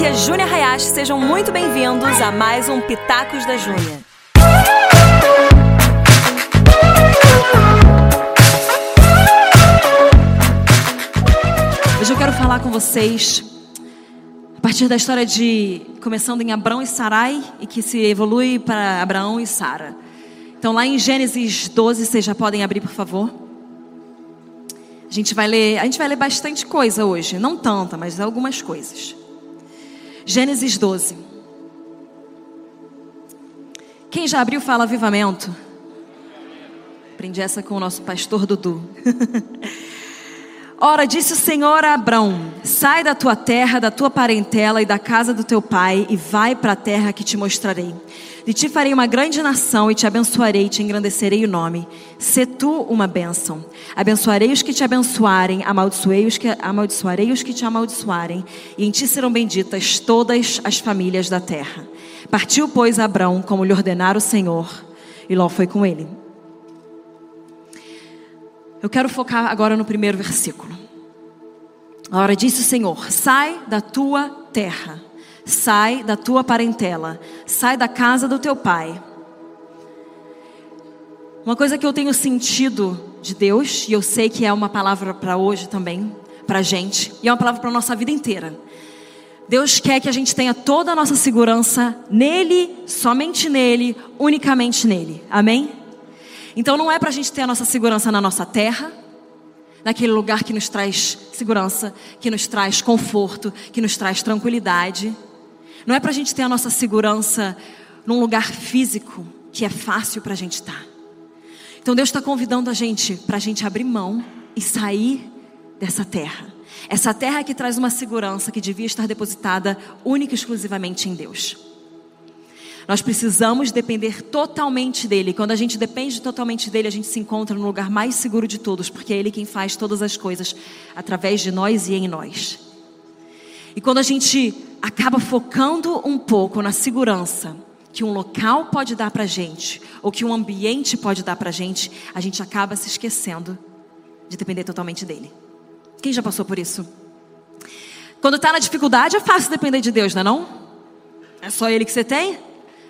aqui é Júnia Hayashi, sejam muito bem-vindos a mais um Pitacos da Júnia. Hoje eu quero falar com vocês a partir da história de começando em Abraão e Sarai e que se evolui para Abraão e Sara. Então lá em Gênesis 12, vocês já podem abrir, por favor. A gente vai ler, a gente vai ler bastante coisa hoje, não tanta, mas algumas coisas. Gênesis 12. Quem já abriu fala avivamento? Aprendi essa com o nosso pastor Dudu. Ora, disse o Senhor a Abrão: Sai da tua terra, da tua parentela e da casa do teu pai, e vai para a terra que te mostrarei. De ti farei uma grande nação e te abençoarei te engrandecerei o nome. Se tu uma bênção. Abençoarei os que te abençoarem, amaldiçoarei os que, amaldiçoarei os que te amaldiçoarem, e em ti serão benditas todas as famílias da terra. Partiu, pois, Abrão, como lhe ordenara o Senhor, e Ló foi com ele. Eu quero focar agora no primeiro versículo. A hora disse o Senhor: Sai da tua terra, sai da tua parentela, sai da casa do teu pai. Uma coisa que eu tenho sentido de Deus, e eu sei que é uma palavra para hoje também, para gente, e é uma palavra para nossa vida inteira. Deus quer que a gente tenha toda a nossa segurança nele, somente nele, unicamente nele. Amém? Então não é para a gente ter a nossa segurança na nossa terra, naquele lugar que nos traz segurança, que nos traz conforto, que nos traz tranquilidade. Não é para a gente ter a nossa segurança num lugar físico que é fácil para a gente estar. Então Deus está convidando a gente para a gente abrir mão e sair dessa terra. Essa terra que traz uma segurança que devia estar depositada única e exclusivamente em Deus. Nós precisamos depender totalmente dele. Quando a gente depende totalmente dele, a gente se encontra no lugar mais seguro de todos, porque é ele quem faz todas as coisas através de nós e em nós. E quando a gente acaba focando um pouco na segurança que um local pode dar para gente, ou que um ambiente pode dar para gente, a gente acaba se esquecendo de depender totalmente dele. Quem já passou por isso? Quando está na dificuldade é fácil depender de Deus, não é não? É só Ele que você tem?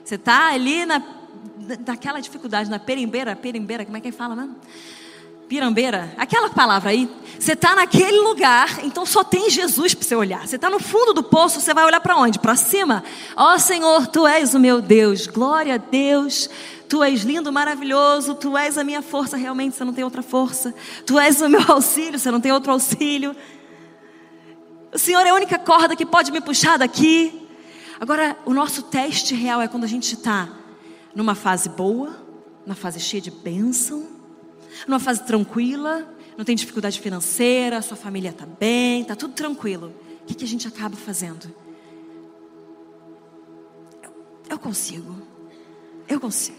Você está ali na, naquela dificuldade, na perimbeira, perimbeira, como é que fala mesmo? Pirambeira, aquela palavra aí. Você está naquele lugar, então só tem Jesus para você olhar. Você está no fundo do poço, você vai olhar para onde? Para cima. Ó oh, Senhor, Tu és o meu Deus. Glória a Deus. Tu és lindo, maravilhoso. Tu és a minha força. Realmente, você não tem outra força. Tu és o meu auxílio. Você não tem outro auxílio. O Senhor é a única corda que pode me puxar daqui. Agora, o nosso teste real é quando a gente está numa fase boa, numa fase cheia de bênção numa fase tranquila, não tem dificuldade financeira, sua família está bem, está tudo tranquilo. O que, que a gente acaba fazendo? Eu, eu consigo. Eu consigo.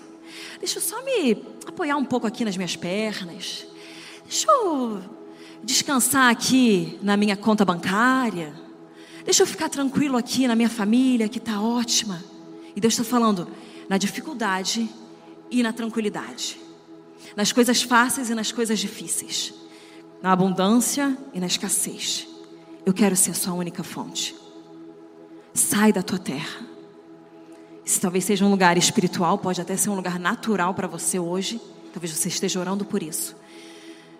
Deixa eu só me apoiar um pouco aqui nas minhas pernas. Deixa eu descansar aqui na minha conta bancária. Deixa eu ficar tranquilo aqui na minha família, que está ótima. E Deus está falando na dificuldade e na tranquilidade nas coisas fáceis e nas coisas difíceis, na abundância e na escassez. Eu quero ser sua única fonte. Sai da tua terra. Se talvez seja um lugar espiritual, pode até ser um lugar natural para você hoje. Talvez você esteja orando por isso.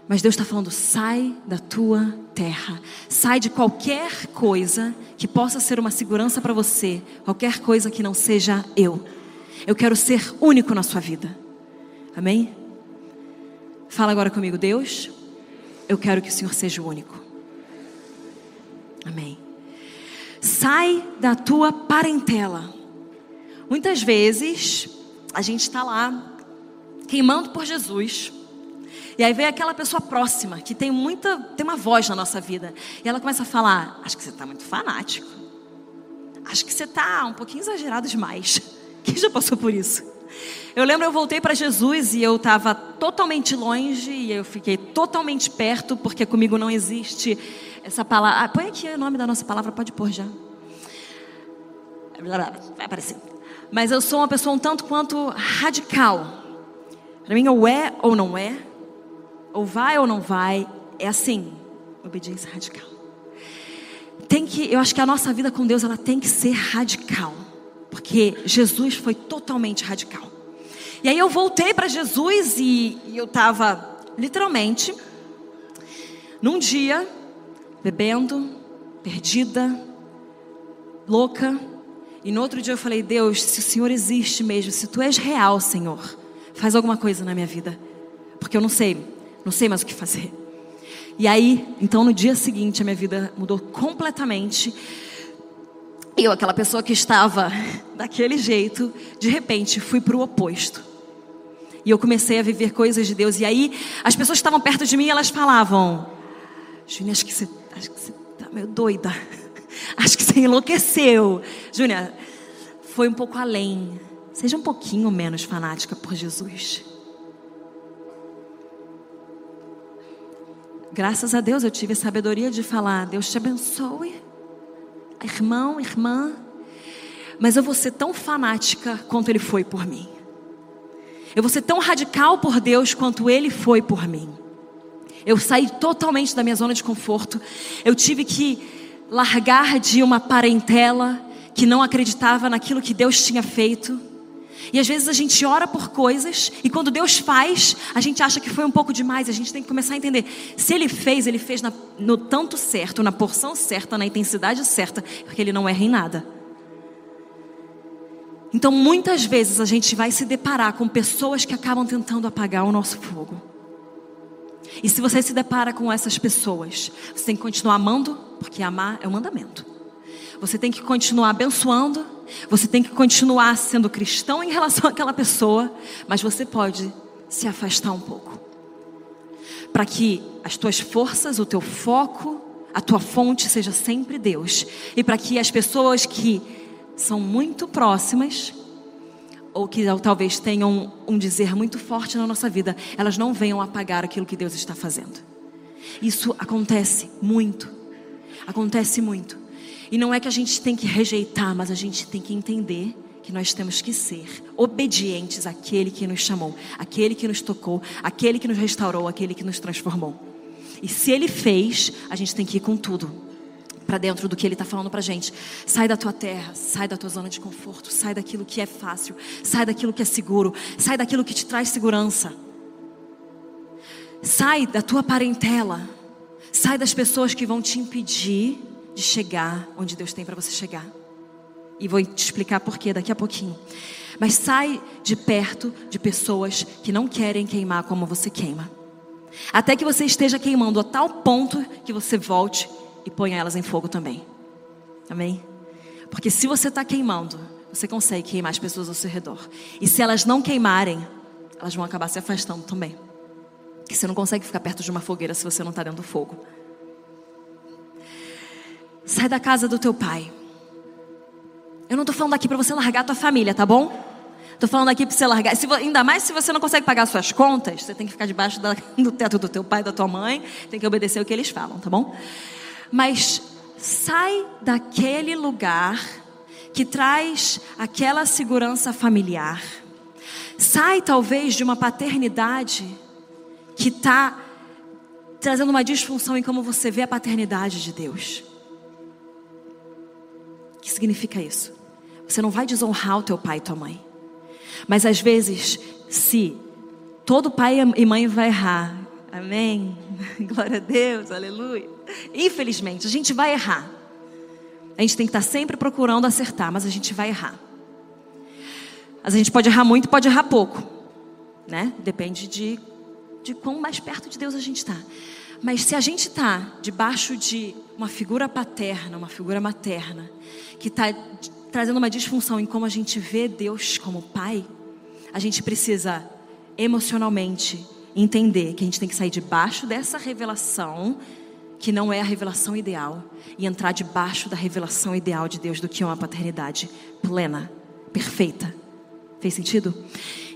Mas Deus está falando: sai da tua terra, sai de qualquer coisa que possa ser uma segurança para você, qualquer coisa que não seja eu. Eu quero ser único na sua vida. Amém? Fala agora comigo, Deus. Eu quero que o Senhor seja o único. Amém. Sai da tua parentela. Muitas vezes a gente está lá queimando por Jesus. E aí vem aquela pessoa próxima que tem muita, tem uma voz na nossa vida. E ela começa a falar: Acho que você está muito fanático. Acho que você está um pouquinho exagerado demais. Quem já passou por isso? Eu lembro, eu voltei para Jesus e eu estava totalmente longe e eu fiquei totalmente perto, porque comigo não existe essa palavra. Ah, põe aqui o nome da nossa palavra, pode pôr já. Vai aparecer. Mas eu sou uma pessoa um tanto quanto radical. Para mim, ou é ou não é, ou vai ou não vai, é assim, obediência radical. tem que, eu acho que a nossa vida com Deus ela tem que ser radical, porque Jesus foi totalmente radical. E aí eu voltei para Jesus e, e eu estava literalmente num dia bebendo, perdida, louca. E no outro dia eu falei: Deus, se o Senhor existe mesmo, se tu és real, Senhor, faz alguma coisa na minha vida, porque eu não sei, não sei mais o que fazer. E aí, então no dia seguinte a minha vida mudou completamente. Eu, aquela pessoa que estava daquele jeito, de repente fui para o oposto. E eu comecei a viver coisas de Deus. E aí, as pessoas que estavam perto de mim, elas falavam: Júnia, acho que você, acho que você tá meio doida. Acho que você enlouqueceu. Júnia, foi um pouco além. Seja um pouquinho menos fanática por Jesus. Graças a Deus eu tive a sabedoria de falar: Deus te abençoe, irmão, irmã. Mas eu vou ser tão fanática quanto Ele foi por mim. Eu vou ser tão radical por Deus quanto Ele foi por mim. Eu saí totalmente da minha zona de conforto. Eu tive que largar de uma parentela que não acreditava naquilo que Deus tinha feito. E às vezes a gente ora por coisas e quando Deus faz, a gente acha que foi um pouco demais. A gente tem que começar a entender. Se Ele fez, Ele fez na, no tanto certo, na porção certa, na intensidade certa, porque Ele não erra em nada. Então muitas vezes a gente vai se deparar com pessoas que acabam tentando apagar o nosso fogo. E se você se depara com essas pessoas, você tem que continuar amando, porque amar é um mandamento. Você tem que continuar abençoando, você tem que continuar sendo cristão em relação àquela pessoa, mas você pode se afastar um pouco. Para que as tuas forças, o teu foco, a tua fonte seja sempre Deus. E para que as pessoas que são muito próximas, ou que talvez tenham um dizer muito forte na nossa vida, elas não venham apagar aquilo que Deus está fazendo. Isso acontece muito. Acontece muito. E não é que a gente tem que rejeitar, mas a gente tem que entender que nós temos que ser obedientes àquele que nos chamou, àquele que nos tocou, àquele que nos restaurou, àquele que nos transformou. E se ele fez, a gente tem que ir com tudo para dentro do que Ele está falando para gente. Sai da tua terra, sai da tua zona de conforto, sai daquilo que é fácil, sai daquilo que é seguro, sai daquilo que te traz segurança. Sai da tua parentela, sai das pessoas que vão te impedir de chegar onde Deus tem para você chegar. E vou te explicar por quê daqui a pouquinho. Mas sai de perto de pessoas que não querem queimar como você queima. Até que você esteja queimando a tal ponto que você volte e ponha elas em fogo também. Amém? Porque se você está queimando, você consegue queimar as pessoas ao seu redor. E se elas não queimarem, elas vão acabar se afastando também. Que você não consegue ficar perto de uma fogueira se você não está dentro do fogo. Sai da casa do teu pai. Eu não estou falando aqui para você largar a tua família, tá bom? Estou falando aqui para você largar. Se, ainda mais se você não consegue pagar suas contas, você tem que ficar debaixo da, do teto do teu pai, da tua mãe, tem que obedecer o que eles falam, tá bom? mas sai daquele lugar que traz aquela segurança familiar. Sai talvez de uma paternidade que está trazendo uma disfunção em como você vê a paternidade de Deus. Que significa isso? Você não vai desonrar o teu pai e tua mãe. Mas às vezes, se todo pai e mãe vai errar, amém? Glória a Deus, aleluia. Infelizmente, a gente vai errar. A gente tem que estar sempre procurando acertar, mas a gente vai errar. Mas a gente pode errar muito, pode errar pouco, né? Depende de, de quão mais perto de Deus a gente está. Mas se a gente está debaixo de uma figura paterna, uma figura materna, que está trazendo uma disfunção em como a gente vê Deus como pai, a gente precisa emocionalmente entender que a gente tem que sair debaixo dessa revelação que não é a revelação ideal e entrar debaixo da revelação ideal de Deus do que é uma paternidade plena, perfeita. Fez sentido?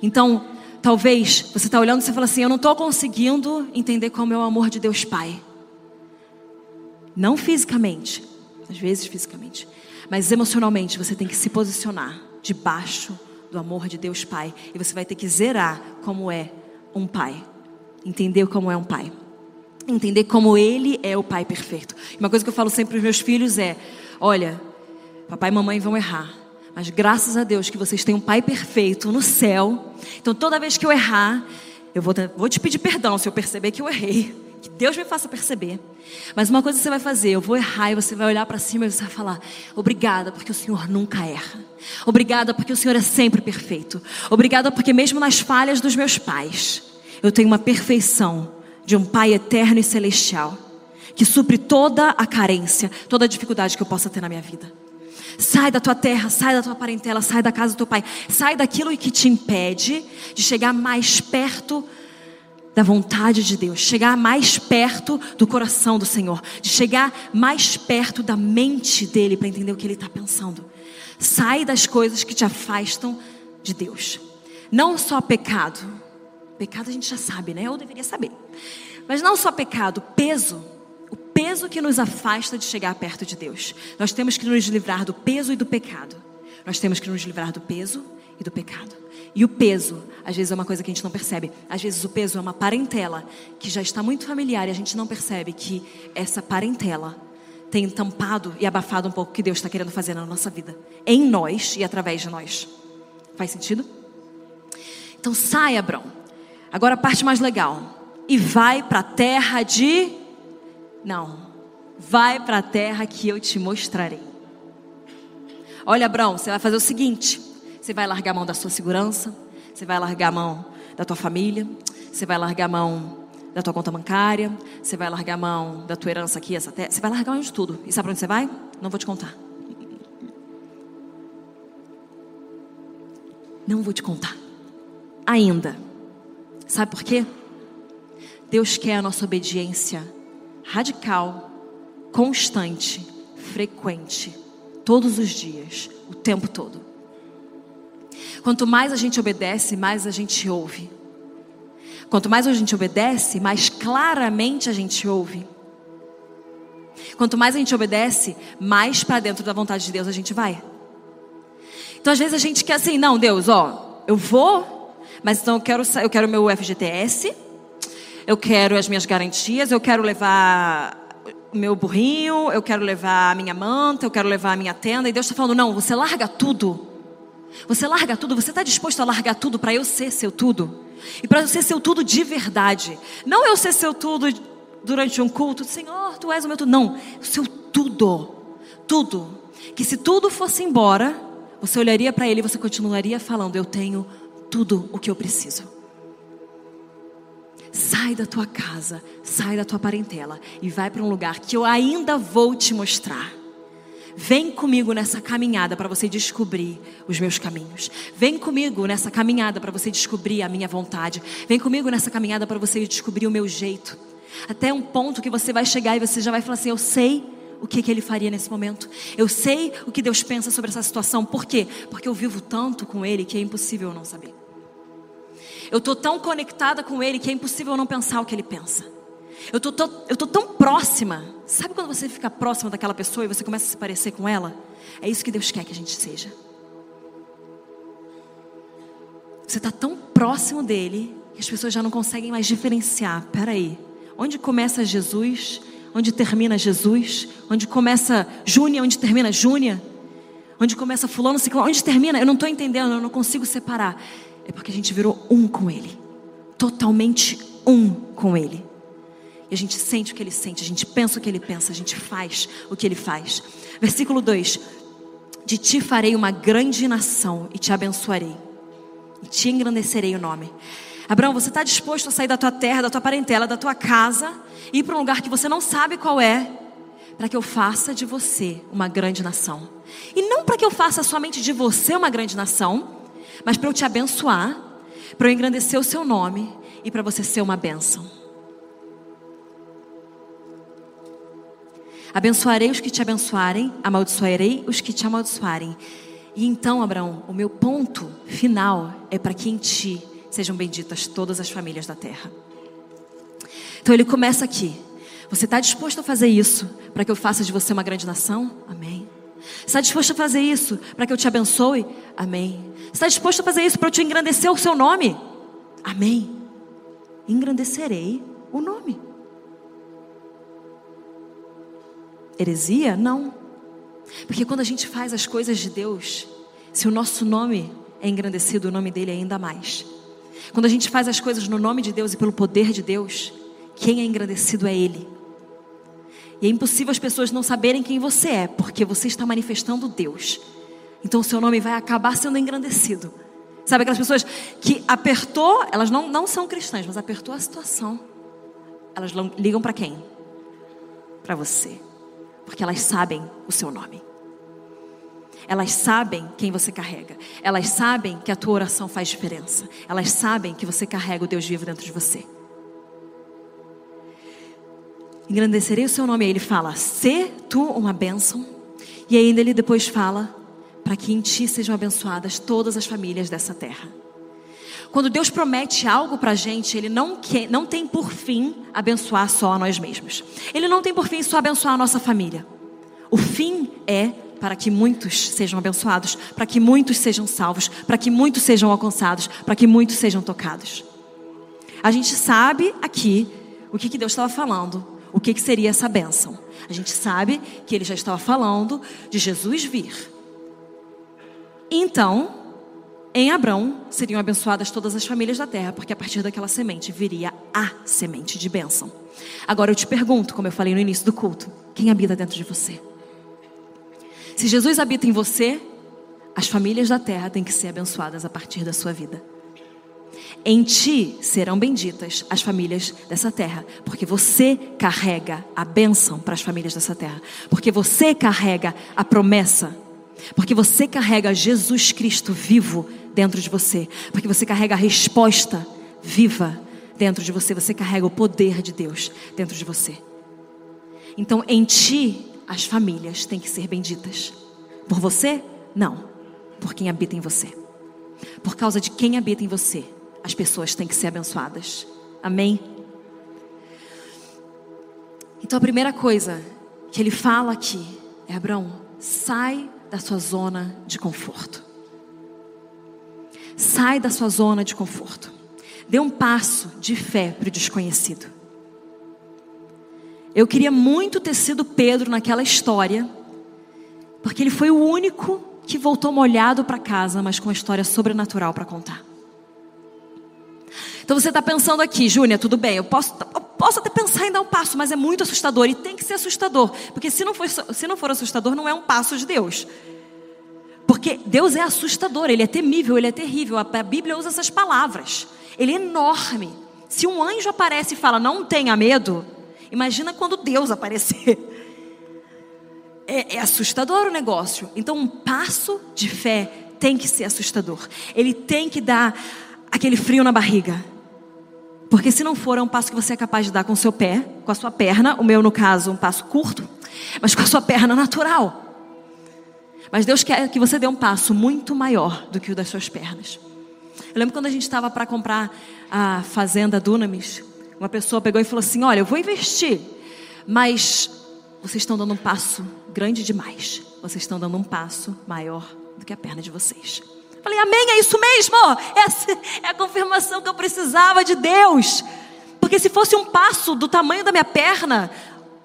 Então, talvez você está olhando e você fala assim: Eu não estou conseguindo entender como é o amor de Deus Pai. Não fisicamente, às vezes fisicamente, mas emocionalmente você tem que se posicionar debaixo do amor de Deus Pai e você vai ter que zerar como é um pai, entender como é um pai. entender como Ele é o Pai perfeito. Uma coisa que eu falo sempre para os meus filhos é: olha, papai e mamãe vão errar. Mas graças a Deus que vocês têm um pai perfeito no céu. Então toda vez que eu errar, eu vou, vou te pedir perdão se eu perceber que eu errei. Que Deus me faça perceber. Mas uma coisa você vai fazer, eu vou errar e você vai olhar para cima e você vai falar: Obrigada, porque o Senhor nunca erra. Obrigada, porque o Senhor é sempre perfeito. Obrigada, porque mesmo nas falhas dos meus pais, eu tenho uma perfeição de um Pai eterno e celestial que supre toda a carência, toda a dificuldade que eu possa ter na minha vida. Sai da tua terra, sai da tua parentela, sai da casa do teu pai, sai daquilo que te impede de chegar mais perto da vontade de Deus, chegar mais perto do coração do Senhor, de chegar mais perto da mente dele para entender o que ele está pensando. Sai das coisas que te afastam de Deus. Não só pecado, pecado a gente já sabe, né? Eu deveria saber. Mas não só pecado, peso o peso que nos afasta de chegar perto de Deus. Nós temos que nos livrar do peso e do pecado. Nós temos que nos livrar do peso e do pecado. E o peso, às vezes é uma coisa que a gente não percebe. Às vezes o peso é uma parentela que já está muito familiar e a gente não percebe que essa parentela tem tampado e abafado um pouco o que Deus está querendo fazer na nossa vida, em nós e através de nós. Faz sentido? Então sai, Abrão. Agora a parte mais legal. E vai para a terra de não. Vai para a terra que eu te mostrarei. Olha, Abraão, você vai fazer o seguinte: você vai largar a mão da sua segurança, você vai largar a mão da tua família, você vai largar a mão da tua conta bancária, você vai largar a mão da tua herança aqui, essa terra, você vai largar a mão de tudo. E sabe para onde você vai? Não vou te contar. Não vou te contar. Ainda. Sabe por quê? Deus quer a nossa obediência radical, constante, frequente, todos os dias, o tempo todo. Quanto mais a gente obedece, mais a gente ouve. Quanto mais a gente obedece, mais claramente a gente ouve. Quanto mais a gente obedece, mais para dentro da vontade de Deus a gente vai. Então às vezes a gente quer assim, não, Deus, ó, eu vou, mas então eu quero eu quero meu FGTS, eu quero as minhas garantias, eu quero levar meu burrinho, eu quero levar a minha manta, eu quero levar a minha tenda. E Deus está falando: não, você larga tudo. Você larga tudo, você está disposto a largar tudo para eu ser seu tudo? E para eu ser seu tudo de verdade. Não eu ser seu tudo durante um culto, Senhor, tu és o meu tudo. Não, seu tudo. Tudo. Que se tudo fosse embora, você olharia para ele e você continuaria falando: Eu tenho tudo o que eu preciso. Sai da tua casa, sai da tua parentela e vai para um lugar que eu ainda vou te mostrar. Vem comigo nessa caminhada para você descobrir os meus caminhos. Vem comigo nessa caminhada para você descobrir a minha vontade. Vem comigo nessa caminhada para você descobrir o meu jeito. Até um ponto que você vai chegar e você já vai falar assim: Eu sei o que, que ele faria nesse momento. Eu sei o que Deus pensa sobre essa situação. Por quê? Porque eu vivo tanto com Ele que é impossível eu não saber. Eu estou tão conectada com Ele que é impossível não pensar o que Ele pensa. Eu tô, tô, eu tô tão próxima. Sabe quando você fica próxima daquela pessoa e você começa a se parecer com ela? É isso que Deus quer que a gente seja. Você está tão próximo dele que as pessoas já não conseguem mais diferenciar. Peraí, onde começa Jesus? Onde termina Jesus? Onde começa Júnia? Onde termina Júnia? Onde começa fulano? Onde termina? Eu não estou entendendo, eu não consigo separar. É porque a gente virou um com Ele. Totalmente um com Ele. A gente sente o que Ele sente, a gente pensa o que Ele pensa, a gente faz o que Ele faz. Versículo 2: De ti farei uma grande nação e te abençoarei, e te engrandecerei o nome. Abraão, você está disposto a sair da tua terra, da tua parentela, da tua casa, e ir para um lugar que você não sabe qual é, para que eu faça de você uma grande nação. E não para que eu faça somente de você uma grande nação, mas para eu te abençoar, para eu engrandecer o seu nome e para você ser uma bênção. Abençoarei os que te abençoarem, amaldiçoarei os que te amaldiçoarem. E então, Abraão, o meu ponto final é para que em ti sejam benditas todas as famílias da terra. Então ele começa aqui. Você está disposto a fazer isso para que eu faça de você uma grande nação? Amém. Está disposto a fazer isso para que eu te abençoe? Amém. Está disposto a fazer isso para eu te engrandecer o seu nome? Amém. Engrandecerei o nome. Heresia? Não. Porque quando a gente faz as coisas de Deus, se o nosso nome é engrandecido, o nome dele é ainda mais. Quando a gente faz as coisas no nome de Deus e pelo poder de Deus, quem é engrandecido é Ele. E é impossível as pessoas não saberem quem você é, porque você está manifestando Deus. Então o seu nome vai acabar sendo engrandecido. Sabe aquelas pessoas que apertou, elas não, não são cristãs, mas apertou a situação. Elas ligam para quem? Para você. Porque elas sabem o seu nome. Elas sabem quem você carrega. Elas sabem que a tua oração faz diferença. Elas sabem que você carrega o Deus vivo dentro de você. Engrandecerei o seu nome. Aí ele fala: "Se tu uma bênção". E ainda ele depois fala: "Para que em ti sejam abençoadas todas as famílias dessa terra". Quando Deus promete algo para a gente, Ele não, quer, não tem por fim abençoar só a nós mesmos. Ele não tem por fim só abençoar a nossa família. O fim é para que muitos sejam abençoados, para que muitos sejam salvos, para que muitos sejam alcançados, para que muitos sejam tocados. A gente sabe aqui o que, que Deus estava falando, o que, que seria essa bênção. A gente sabe que ele já estava falando de Jesus vir. Então, em Abrão seriam abençoadas todas as famílias da terra, porque a partir daquela semente viria a semente de bênção. Agora eu te pergunto, como eu falei no início do culto, quem habita dentro de você? Se Jesus habita em você, as famílias da terra têm que ser abençoadas a partir da sua vida. Em ti serão benditas as famílias dessa terra, porque você carrega a bênção para as famílias dessa terra, porque você carrega a promessa, porque você carrega Jesus Cristo vivo dentro de você, porque você carrega a resposta viva dentro de você, você carrega o poder de Deus dentro de você. Então, em ti as famílias têm que ser benditas. Por você? Não. Por quem habita em você. Por causa de quem habita em você, as pessoas têm que ser abençoadas. Amém? Então a primeira coisa que ele fala aqui é: Abraão, sai da sua zona de conforto. Sai da sua zona de conforto. Dê um passo de fé para o desconhecido. Eu queria muito ter sido Pedro naquela história, porque ele foi o único que voltou molhado para casa, mas com uma história sobrenatural para contar. Então você está pensando aqui, Júnia, tudo bem, eu posso, eu posso até pensar em dar um passo, mas é muito assustador e tem que ser assustador, porque se não for, se não for assustador, não é um passo de Deus. Porque Deus é assustador, Ele é temível, Ele é terrível. A Bíblia usa essas palavras. Ele é enorme. Se um anjo aparece e fala, não tenha medo, Imagina quando Deus aparecer. É, é assustador o negócio. Então, um passo de fé tem que ser assustador. Ele tem que dar aquele frio na barriga. Porque se não for, é um passo que você é capaz de dar com o seu pé, com a sua perna. O meu, no caso, um passo curto, mas com a sua perna natural. Mas Deus quer que você dê um passo muito maior do que o das suas pernas. Eu lembro quando a gente estava para comprar a fazenda Dunamis. Uma pessoa pegou e falou assim: Olha, eu vou investir, mas vocês estão dando um passo grande demais. Vocês estão dando um passo maior do que a perna de vocês. Falei, amém, é isso mesmo. Essa é a confirmação que eu precisava de Deus. Porque se fosse um passo do tamanho da minha perna,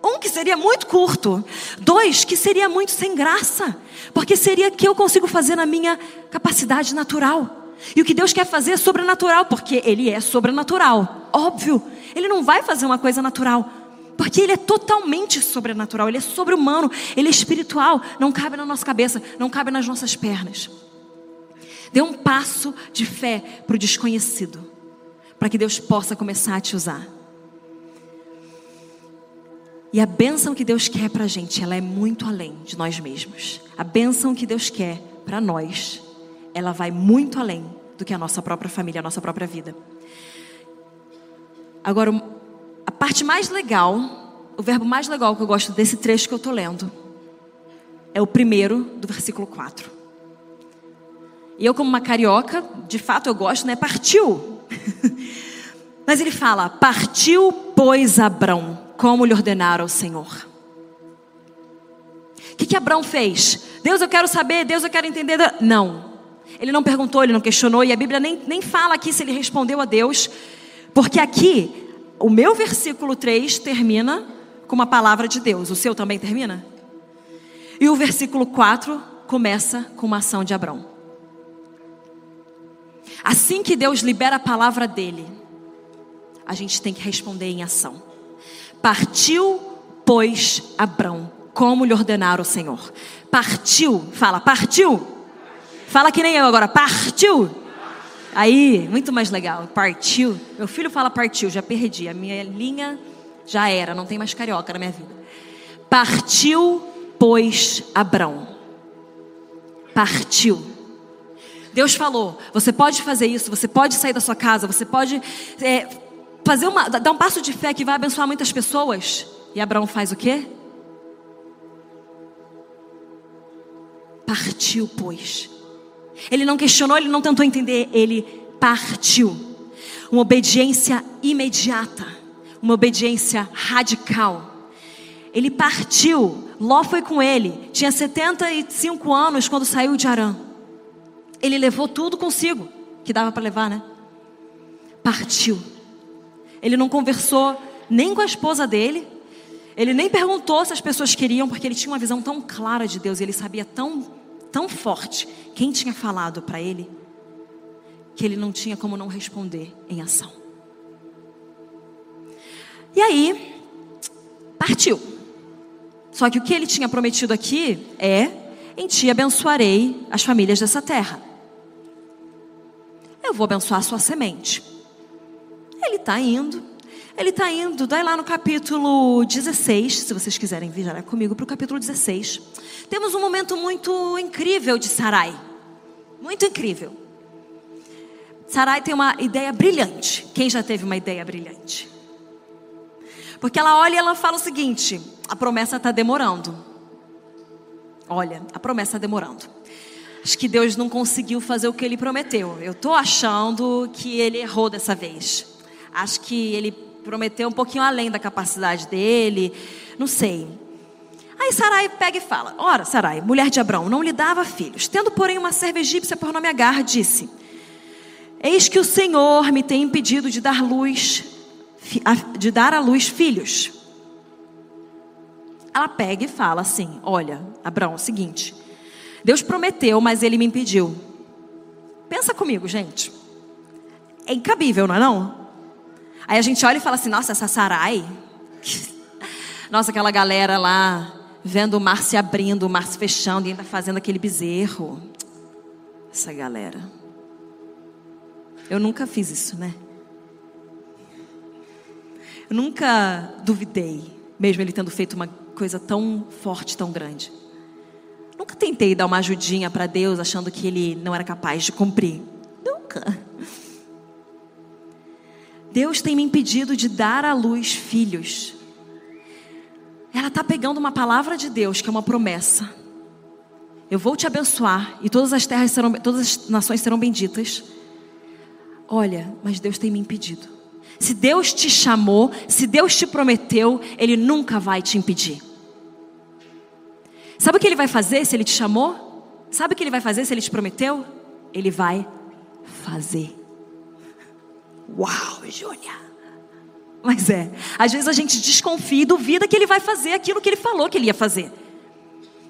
um que seria muito curto, dois que seria muito sem graça, porque seria que eu consigo fazer na minha capacidade natural. E o que Deus quer fazer é sobrenatural, porque Ele é sobrenatural. Óbvio, Ele não vai fazer uma coisa natural, porque Ele é totalmente sobrenatural, Ele é sobre-humano, Ele é espiritual, não cabe na nossa cabeça, não cabe nas nossas pernas. Dê um passo de fé para o desconhecido, para que Deus possa começar a te usar. E a bênção que Deus quer para a gente, ela é muito além de nós mesmos. A bênção que Deus quer para nós ela vai muito além do que a nossa própria família, a nossa própria vida. Agora, a parte mais legal, o verbo mais legal que eu gosto desse trecho que eu estou lendo, é o primeiro do versículo 4. E eu, como uma carioca, de fato eu gosto, né? Partiu. Mas ele fala: Partiu, pois, Abrão, como lhe ordenara o Senhor. O que, que Abrão fez? Deus, eu quero saber, Deus, eu quero entender. Não. Ele não perguntou, ele não questionou, e a Bíblia nem, nem fala aqui se ele respondeu a Deus, porque aqui, o meu versículo 3 termina com uma palavra de Deus. O seu também termina? E o versículo 4 começa com uma ação de Abraão. Assim que Deus libera a palavra dele, a gente tem que responder em ação. Partiu, pois, Abrão, como lhe ordenara o Senhor. Partiu, fala, partiu. Fala que nem eu agora, partiu. Aí, muito mais legal, partiu. Meu filho fala partiu, já perdi, a minha linha já era, não tem mais carioca na minha vida. Partiu, pois, Abrão. Partiu. Deus falou: você pode fazer isso, você pode sair da sua casa, você pode é, fazer uma, dar um passo de fé que vai abençoar muitas pessoas. E Abraão faz o quê? Partiu, pois. Ele não questionou, ele não tentou entender, ele partiu. Uma obediência imediata, uma obediência radical. Ele partiu, Ló foi com ele, tinha 75 anos quando saiu de Arã. Ele levou tudo consigo, que dava para levar, né? Partiu. Ele não conversou nem com a esposa dele, ele nem perguntou se as pessoas queriam, porque ele tinha uma visão tão clara de Deus e ele sabia tão, tão forte quem tinha falado para ele, que ele não tinha como não responder em ação. E aí, partiu. Só que o que ele tinha prometido aqui é: em ti abençoarei as famílias dessa terra. Eu vou abençoar a sua semente. Ele está indo, ele está indo, daí lá no capítulo 16, se vocês quiserem vir já comigo para o capítulo 16. Temos um momento muito incrível de Sarai. Muito incrível. Sarai tem uma ideia brilhante. Quem já teve uma ideia brilhante? Porque ela olha e ela fala o seguinte: a promessa está demorando. Olha, a promessa está demorando. Acho que Deus não conseguiu fazer o que ele prometeu. Eu estou achando que ele errou dessa vez. Acho que ele prometeu um pouquinho além da capacidade dele. Não sei. Aí Sarai pega e fala: Ora, Sarai, mulher de Abraão, não lhe dava filhos. Tendo, porém, uma serva egípcia por nome Agar, disse: Eis que o Senhor me tem impedido de dar luz, de dar à luz filhos. Ela pega e fala assim: Olha, Abraão, é o seguinte. Deus prometeu, mas ele me impediu. Pensa comigo, gente. É incabível, não é não? Aí a gente olha e fala assim: Nossa, essa Sarai. Nossa, aquela galera lá vendo o mar se abrindo, o mar se fechando e ainda fazendo aquele bezerro. Essa galera. Eu nunca fiz isso, né? Eu nunca duvidei, mesmo ele tendo feito uma coisa tão forte, tão grande. Nunca tentei dar uma ajudinha para Deus achando que ele não era capaz de cumprir. Nunca. Deus tem me impedido de dar à luz filhos. Ela está pegando uma palavra de Deus, que é uma promessa. Eu vou te abençoar e todas as terras serão, todas as nações serão benditas. Olha, mas Deus tem me impedido. Se Deus te chamou, se Deus te prometeu, Ele nunca vai te impedir. Sabe o que Ele vai fazer se Ele te chamou? Sabe o que Ele vai fazer se Ele te prometeu? Ele vai fazer. Uau, Júnia! Mas é, às vezes a gente desconfia e duvida que ele vai fazer aquilo que ele falou que ele ia fazer.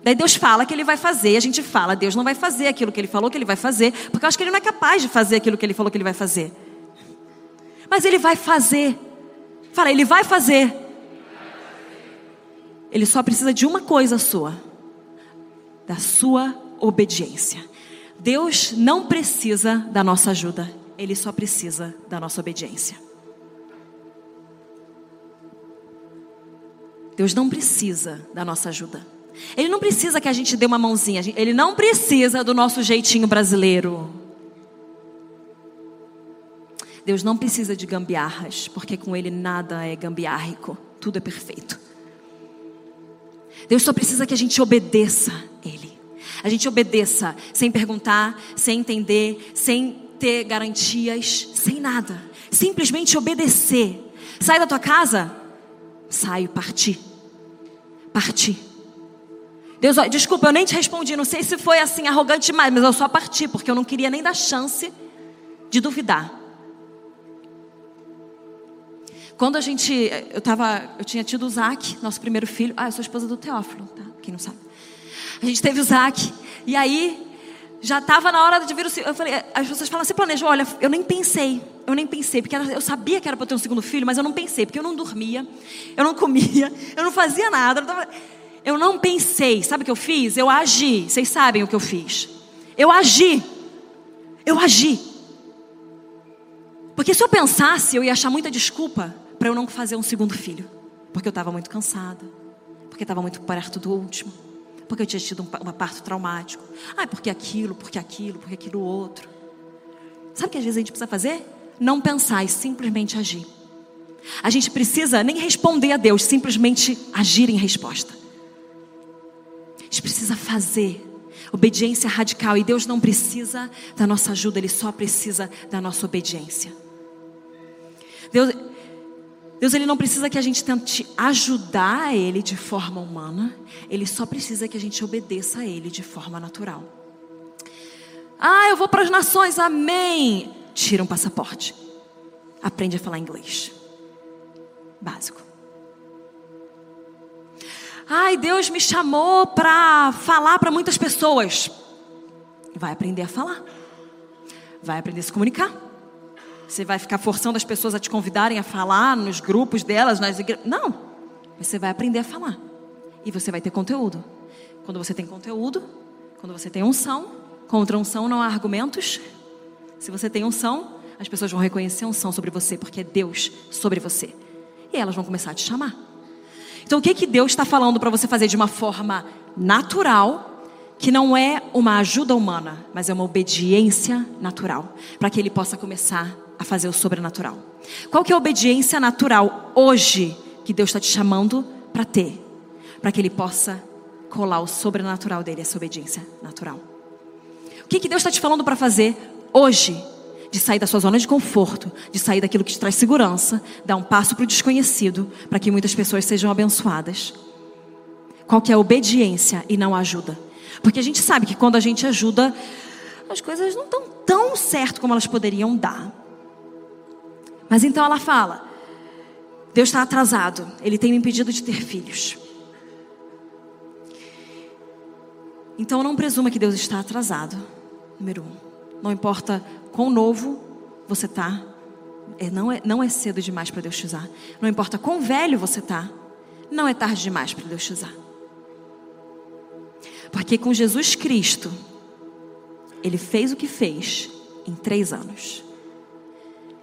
Daí Deus fala que ele vai fazer, a gente fala, Deus não vai fazer aquilo que ele falou que ele vai fazer, porque eu acho que ele não é capaz de fazer aquilo que ele falou que ele vai fazer. Mas ele vai fazer. Fala, ele vai fazer. Ele só precisa de uma coisa sua: da sua obediência. Deus não precisa da nossa ajuda, ele só precisa da nossa obediência. Deus não precisa da nossa ajuda. Ele não precisa que a gente dê uma mãozinha. Ele não precisa do nosso jeitinho brasileiro. Deus não precisa de gambiarras, porque com Ele nada é gambiarrico, tudo é perfeito. Deus só precisa que a gente obedeça Ele. A gente obedeça sem perguntar, sem entender, sem ter garantias, sem nada. Simplesmente obedecer. Sai da tua casa, saio, parti parti. Deus, desculpa, eu nem te respondi. Não sei se foi assim arrogante demais, mas eu só parti, porque eu não queria nem dar chance de duvidar. Quando a gente, eu tava, eu tinha tido o Zac, nosso primeiro filho. Ah, eu sou esposa do Teófilo, tá? Quem não sabe. A gente teve o Zac. E aí, já estava na hora de vir o Eu falei, as pessoas falam, você planejou? Olha, eu nem pensei. Eu nem pensei, porque eu sabia que era para ter um segundo filho, mas eu não pensei, porque eu não dormia, eu não comia, eu não fazia nada. Eu não, eu não pensei. Sabe o que eu fiz? Eu agi. Vocês sabem o que eu fiz. Eu agi. Eu agi. Porque se eu pensasse, eu ia achar muita desculpa para eu não fazer um segundo filho. Porque eu estava muito cansada. Porque estava muito perto do último porque eu tinha tido um, parto traumático. Ah, porque aquilo, porque aquilo, porque aquilo outro. Sabe o que às vezes a gente precisa fazer? Não pensar e simplesmente agir. A gente precisa nem responder a Deus, simplesmente agir em resposta. A gente precisa fazer obediência radical e Deus não precisa da nossa ajuda, Ele só precisa da nossa obediência. Deus, Deus ele não precisa que a gente tente ajudar ele de forma humana, ele só precisa que a gente obedeça a ele de forma natural. Ah, eu vou para as nações, amém. Tira um passaporte. Aprende a falar inglês. Básico. Ai, Deus me chamou para falar para muitas pessoas. Vai aprender a falar. Vai aprender a se comunicar. Você vai ficar forçando as pessoas a te convidarem a falar nos grupos delas, nas igrejas. Não. Você vai aprender a falar. E você vai ter conteúdo. Quando você tem conteúdo, quando você tem unção, contra unção não há argumentos. Se você tem unção, as pessoas vão reconhecer unção sobre você, porque é Deus sobre você. E elas vão começar a te chamar. Então, o que, que Deus está falando para você fazer de uma forma natural, que não é uma ajuda humana, mas é uma obediência natural, para que Ele possa começar a fazer o sobrenatural. Qual que é a obediência natural hoje que Deus está te chamando para ter? Para que Ele possa colar o sobrenatural dele, essa obediência natural. O que, que Deus está te falando para fazer hoje? De sair da sua zona de conforto, de sair daquilo que te traz segurança, dar um passo para o desconhecido, para que muitas pessoas sejam abençoadas. Qual que é a obediência e não a ajuda? Porque a gente sabe que quando a gente ajuda, as coisas não estão tão certo como elas poderiam dar. Mas então ela fala: Deus está atrasado, Ele tem me impedido de ter filhos. Então não presuma que Deus está atrasado. Número um. Não importa quão novo você está, é, não, é, não é cedo demais para Deus te usar. Não importa quão velho você está, não é tarde demais para Deus te usar. Porque com Jesus Cristo, Ele fez o que fez em três anos.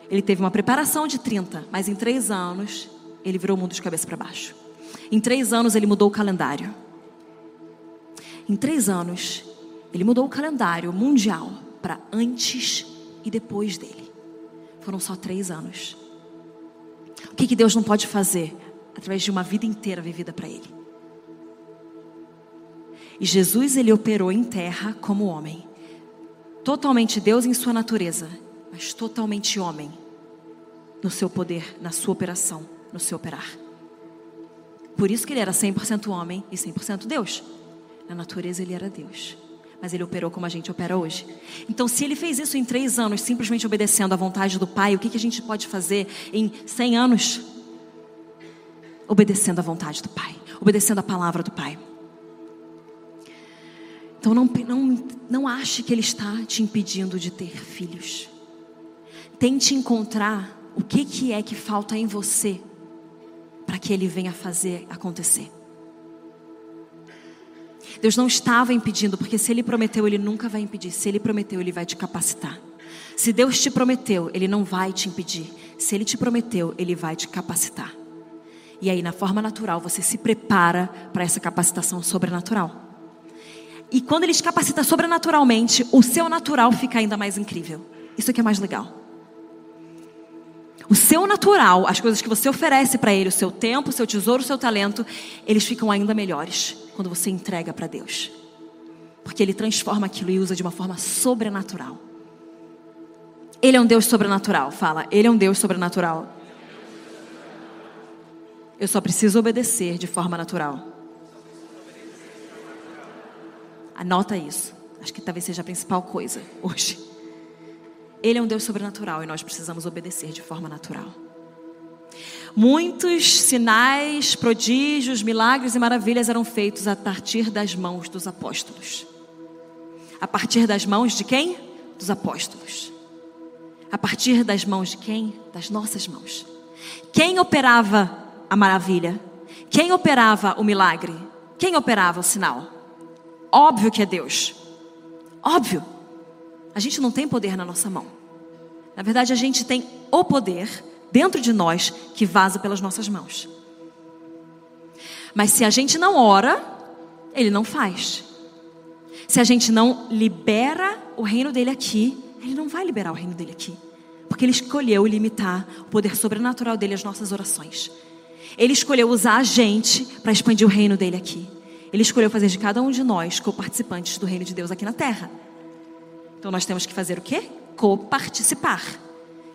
Ele teve uma preparação de 30, mas em três anos ele virou o mundo de cabeça para baixo. Em três anos ele mudou o calendário. Em três anos ele mudou o calendário mundial para antes e depois dele. Foram só três anos. O que, que Deus não pode fazer através de uma vida inteira vivida para Ele? E Jesus ele operou em terra como homem, totalmente Deus em sua natureza mas totalmente homem no seu poder, na sua operação, no seu operar. Por isso que ele era 100% homem e 100% Deus. Na natureza ele era Deus. Mas ele operou como a gente opera hoje. Então, se ele fez isso em três anos, simplesmente obedecendo à vontade do Pai, o que, que a gente pode fazer em 100 anos? Obedecendo à vontade do Pai, obedecendo à palavra do Pai. Então, não, não, não ache que Ele está te impedindo de ter filhos. Tente encontrar o que, que é que falta em você para que Ele venha fazer acontecer. Deus não estava impedindo, porque se Ele prometeu, Ele nunca vai impedir. Se Ele prometeu, Ele vai te capacitar. Se Deus te prometeu, Ele não vai te impedir. Se Ele te prometeu, Ele vai te capacitar. E aí, na forma natural, você se prepara para essa capacitação sobrenatural. E quando Ele te capacita sobrenaturalmente, o seu natural fica ainda mais incrível. Isso aqui é mais legal. O seu natural, as coisas que você oferece para Ele, o seu tempo, o seu tesouro, o seu talento, eles ficam ainda melhores quando você entrega para Deus. Porque Ele transforma aquilo e usa de uma forma sobrenatural. Ele é um Deus sobrenatural, fala, Ele é um Deus sobrenatural. Eu só preciso obedecer de forma natural. Anota isso. Acho que talvez seja a principal coisa hoje. Ele é um Deus sobrenatural e nós precisamos obedecer de forma natural. Muitos sinais, prodígios, milagres e maravilhas eram feitos a partir das mãos dos apóstolos. A partir das mãos de quem? Dos apóstolos. A partir das mãos de quem? Das nossas mãos. Quem operava a maravilha? Quem operava o milagre? Quem operava o sinal? Óbvio que é Deus. Óbvio. A gente não tem poder na nossa mão. Na verdade, a gente tem o poder dentro de nós que vaza pelas nossas mãos. Mas se a gente não ora, ele não faz. Se a gente não libera o reino dele aqui, ele não vai liberar o reino dele aqui. Porque ele escolheu limitar o poder sobrenatural dele às nossas orações. Ele escolheu usar a gente para expandir o reino dele aqui. Ele escolheu fazer de cada um de nós co-participantes do reino de Deus aqui na terra. Então nós temos que fazer o quê? Co-participar.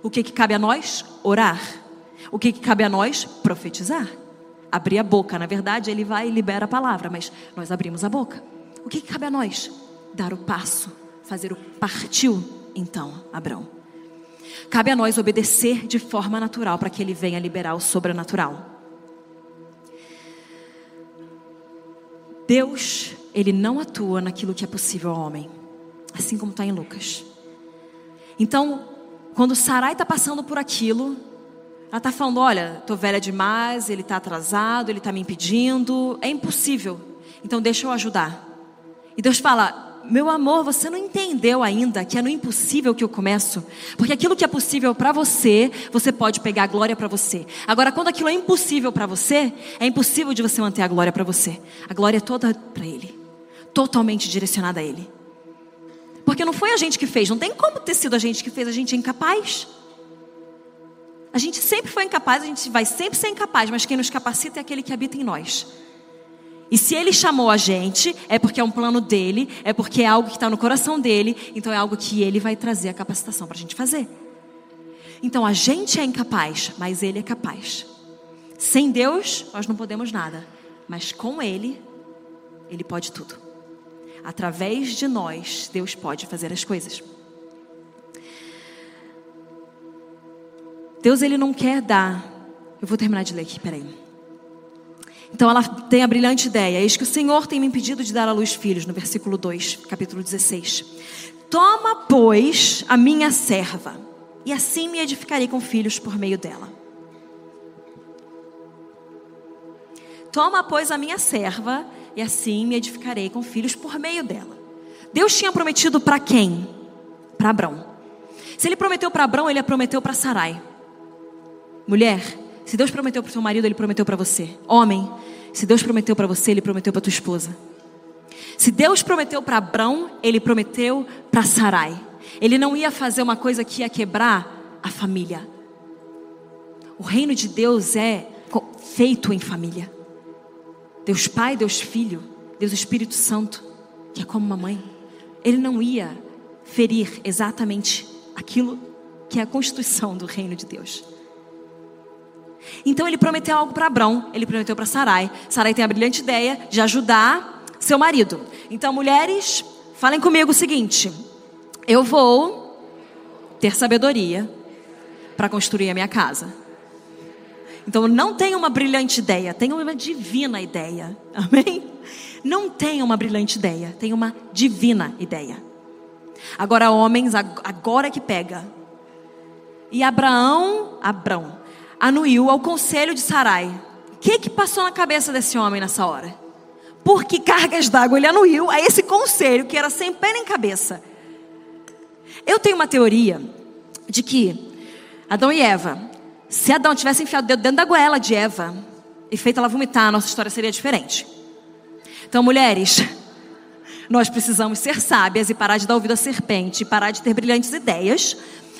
O que, que cabe a nós? Orar. O que, que cabe a nós? Profetizar. Abrir a boca. Na verdade, ele vai e libera a palavra, mas nós abrimos a boca. O que, que cabe a nós? Dar o passo. Fazer o partiu, então, Abraão. Cabe a nós obedecer de forma natural para que ele venha liberar o sobrenatural. Deus, ele não atua naquilo que é possível ao homem, assim como está em Lucas. Então, quando Sarai está passando por aquilo, ela está falando: Olha, estou velha demais, ele está atrasado, ele está me impedindo, é impossível. Então deixa eu ajudar. E Deus fala: Meu amor, você não entendeu ainda que é no impossível que eu começo? Porque aquilo que é possível para você, você pode pegar a glória para você. Agora, quando aquilo é impossível para você, é impossível de você manter a glória para você. A glória é toda para Ele, totalmente direcionada a Ele. Porque não foi a gente que fez, não tem como ter sido a gente que fez, a gente é incapaz. A gente sempre foi incapaz, a gente vai sempre ser incapaz, mas quem nos capacita é aquele que habita em nós. E se ele chamou a gente, é porque é um plano dele, é porque é algo que está no coração dele, então é algo que ele vai trazer a capacitação para a gente fazer. Então a gente é incapaz, mas ele é capaz. Sem Deus, nós não podemos nada, mas com ele, ele pode tudo através de nós, Deus pode fazer as coisas. Deus ele não quer dar. Eu vou terminar de ler aqui, peraí. Então ela tem a brilhante ideia: eis que o Senhor tem me impedido de dar à luz filhos, no versículo 2, capítulo 16. Toma, pois, a minha serva, e assim me edificarei com filhos por meio dela. Toma, pois, a minha serva, e assim me edificarei com filhos por meio dela. Deus tinha prometido para quem? Para Abrão. Se ele prometeu para Abrão, ele prometeu para Sarai. Mulher, se Deus prometeu para o seu marido, ele prometeu para você. Homem, se Deus prometeu para você, ele prometeu para tua esposa. Se Deus prometeu para Abrão, ele prometeu para Sarai. Ele não ia fazer uma coisa que ia quebrar a família. O reino de Deus é feito em família. Deus Pai, Deus Filho, Deus Espírito Santo, que é como uma mãe, ele não ia ferir exatamente aquilo que é a constituição do reino de Deus. Então ele prometeu algo para Abraão, ele prometeu para Sarai. Sarai tem a brilhante ideia de ajudar seu marido. Então, mulheres, falem comigo o seguinte: eu vou ter sabedoria para construir a minha casa. Então não tenha uma brilhante ideia, tenha uma divina ideia. Amém? Não tenha uma brilhante ideia, tenha uma divina ideia. Agora, homens, agora que pega. E Abraão, Abrão, anuiu ao conselho de Sarai. O que, que passou na cabeça desse homem nessa hora? Por que cargas d'água ele anuiu a esse conselho que era sem pé nem cabeça? Eu tenho uma teoria de que Adão e Eva se Adão tivesse enfiado o dedo dentro da goela de Eva e feito ela vomitar, a nossa história seria diferente. Então, mulheres, nós precisamos ser sábias e parar de dar ouvido à serpente, parar de ter brilhantes ideias.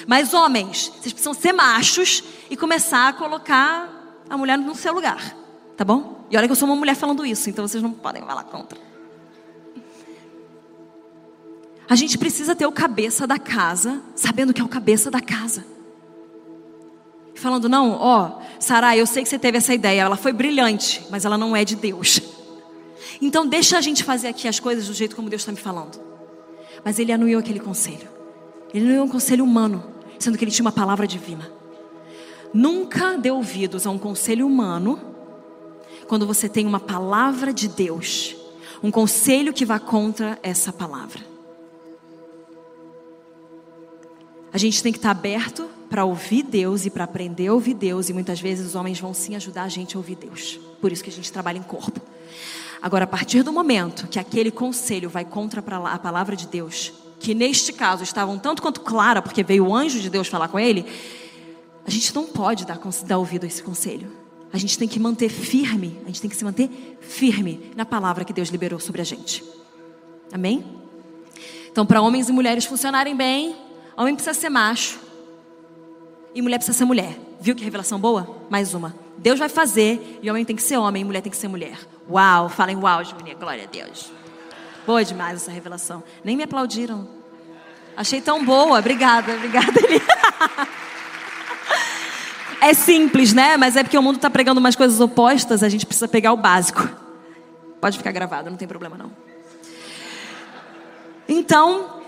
Mas, homens, vocês precisam ser machos e começar a colocar a mulher no seu lugar, tá bom? E olha que eu sou uma mulher falando isso, então vocês não podem falar contra. A gente precisa ter o cabeça da casa, sabendo que é o cabeça da casa falando: não, ó, Sarai, eu sei que você teve essa ideia, ela foi brilhante, mas ela não é de Deus. Então deixa a gente fazer aqui as coisas do jeito como Deus está me falando. Mas ele anuiu aquele conselho. Ele anuiu um conselho humano, sendo que ele tinha uma palavra divina. Nunca dê ouvidos a um conselho humano quando você tem uma palavra de Deus, um conselho que vá contra essa palavra. A gente tem que estar aberto para ouvir Deus e para aprender a ouvir Deus, e muitas vezes os homens vão sim ajudar a gente a ouvir Deus. Por isso que a gente trabalha em corpo. Agora, a partir do momento que aquele conselho vai contra a palavra de Deus, que neste caso estavam tanto quanto clara, porque veio o anjo de Deus falar com ele, a gente não pode dar, dar ouvido a esse conselho. A gente tem que manter firme, a gente tem que se manter firme na palavra que Deus liberou sobre a gente. Amém? Então, para homens e mulheres funcionarem bem, homem precisa ser macho e mulher precisa ser mulher. Viu que revelação boa? Mais uma. Deus vai fazer e homem tem que ser homem e mulher tem que ser mulher. Uau, falem uau, Juninha, glória a Deus. Boa demais essa revelação. Nem me aplaudiram. Achei tão boa. Obrigada, obrigada. É simples, né? Mas é porque o mundo está pregando umas coisas opostas, a gente precisa pegar o básico. Pode ficar gravado, não tem problema não. Então,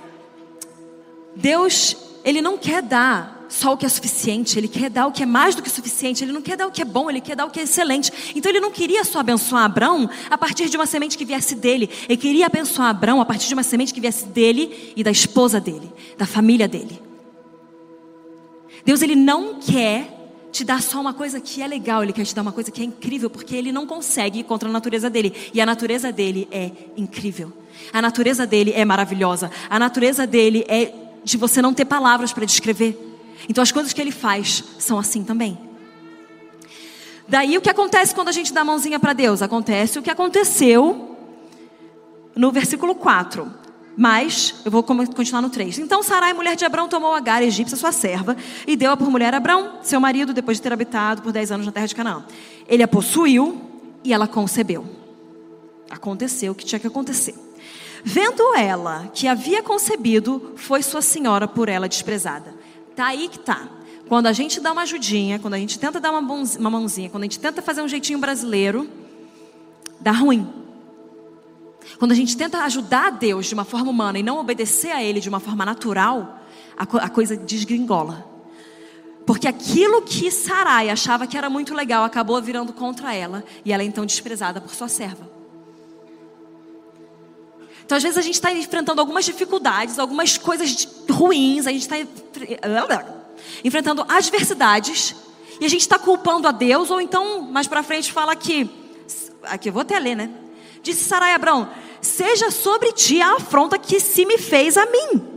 Deus, Ele não quer dar só o que é suficiente, Ele quer dar o que é mais do que suficiente, Ele não quer dar o que é bom, Ele quer dar o que é excelente. Então Ele não queria só abençoar Abraão a partir de uma semente que viesse dele, Ele queria abençoar Abraão a partir de uma semente que viesse dele e da esposa dele, da família dele. Deus Ele não quer te dar só uma coisa que é legal, Ele quer te dar uma coisa que é incrível, porque Ele não consegue ir contra a natureza dele, e a natureza dele é incrível. A natureza dele é maravilhosa. A natureza dele é de você não ter palavras para descrever. Então as coisas que ele faz são assim também. Daí o que acontece quando a gente dá a mãozinha para Deus? Acontece o que aconteceu no versículo 4. Mas, eu vou continuar no 3. Então Sarai, mulher de Abrão, tomou Agar, egípcia, sua serva, e deu-a por mulher a Abrão, seu marido, depois de ter habitado por 10 anos na terra de Canaã. Ele a possuiu e ela concebeu. Aconteceu o que tinha que acontecer. Vendo ela que havia concebido, foi sua senhora por ela desprezada. Tá aí que tá. Quando a gente dá uma ajudinha, quando a gente tenta dar uma, mãozinha, quando a gente tenta fazer um jeitinho brasileiro, dá ruim. Quando a gente tenta ajudar a Deus de uma forma humana e não obedecer a Ele de uma forma natural, a, a coisa desgringola. Porque aquilo que Sarai achava que era muito legal acabou virando contra ela e ela é então desprezada por sua serva. Então, às vezes, a gente está enfrentando algumas dificuldades, algumas coisas ruins, a gente está enfrentando adversidades, e a gente está culpando a Deus, ou então, mais para frente, fala que, aqui eu vou até ler, né? Disse Sarai Abrão: Seja sobre ti a afronta que se me fez a mim.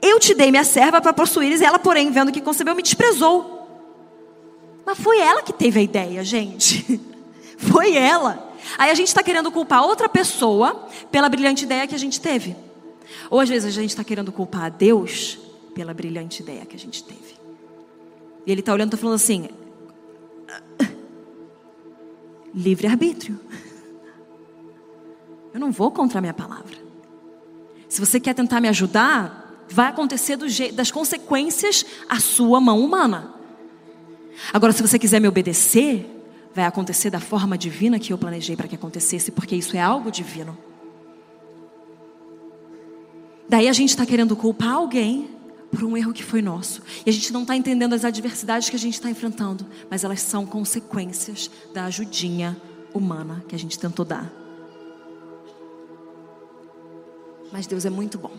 Eu te dei minha serva para possuíres, e ela, porém, vendo que concebeu, me desprezou. Mas foi ela que teve a ideia, gente. Foi ela. Aí a gente está querendo culpar outra pessoa pela brilhante ideia que a gente teve. Ou às vezes a gente está querendo culpar a Deus pela brilhante ideia que a gente teve. E ele está olhando e está falando assim: livre-arbítrio. Eu não vou contra a minha palavra. Se você quer tentar me ajudar, vai acontecer jeito, das consequências à sua mão humana. Agora, se você quiser me obedecer, vai acontecer da forma divina que eu planejei para que acontecesse, porque isso é algo divino. Daí a gente está querendo culpar alguém por um erro que foi nosso. E a gente não está entendendo as adversidades que a gente está enfrentando, mas elas são consequências da ajudinha humana que a gente tentou dar. Mas Deus é muito bom.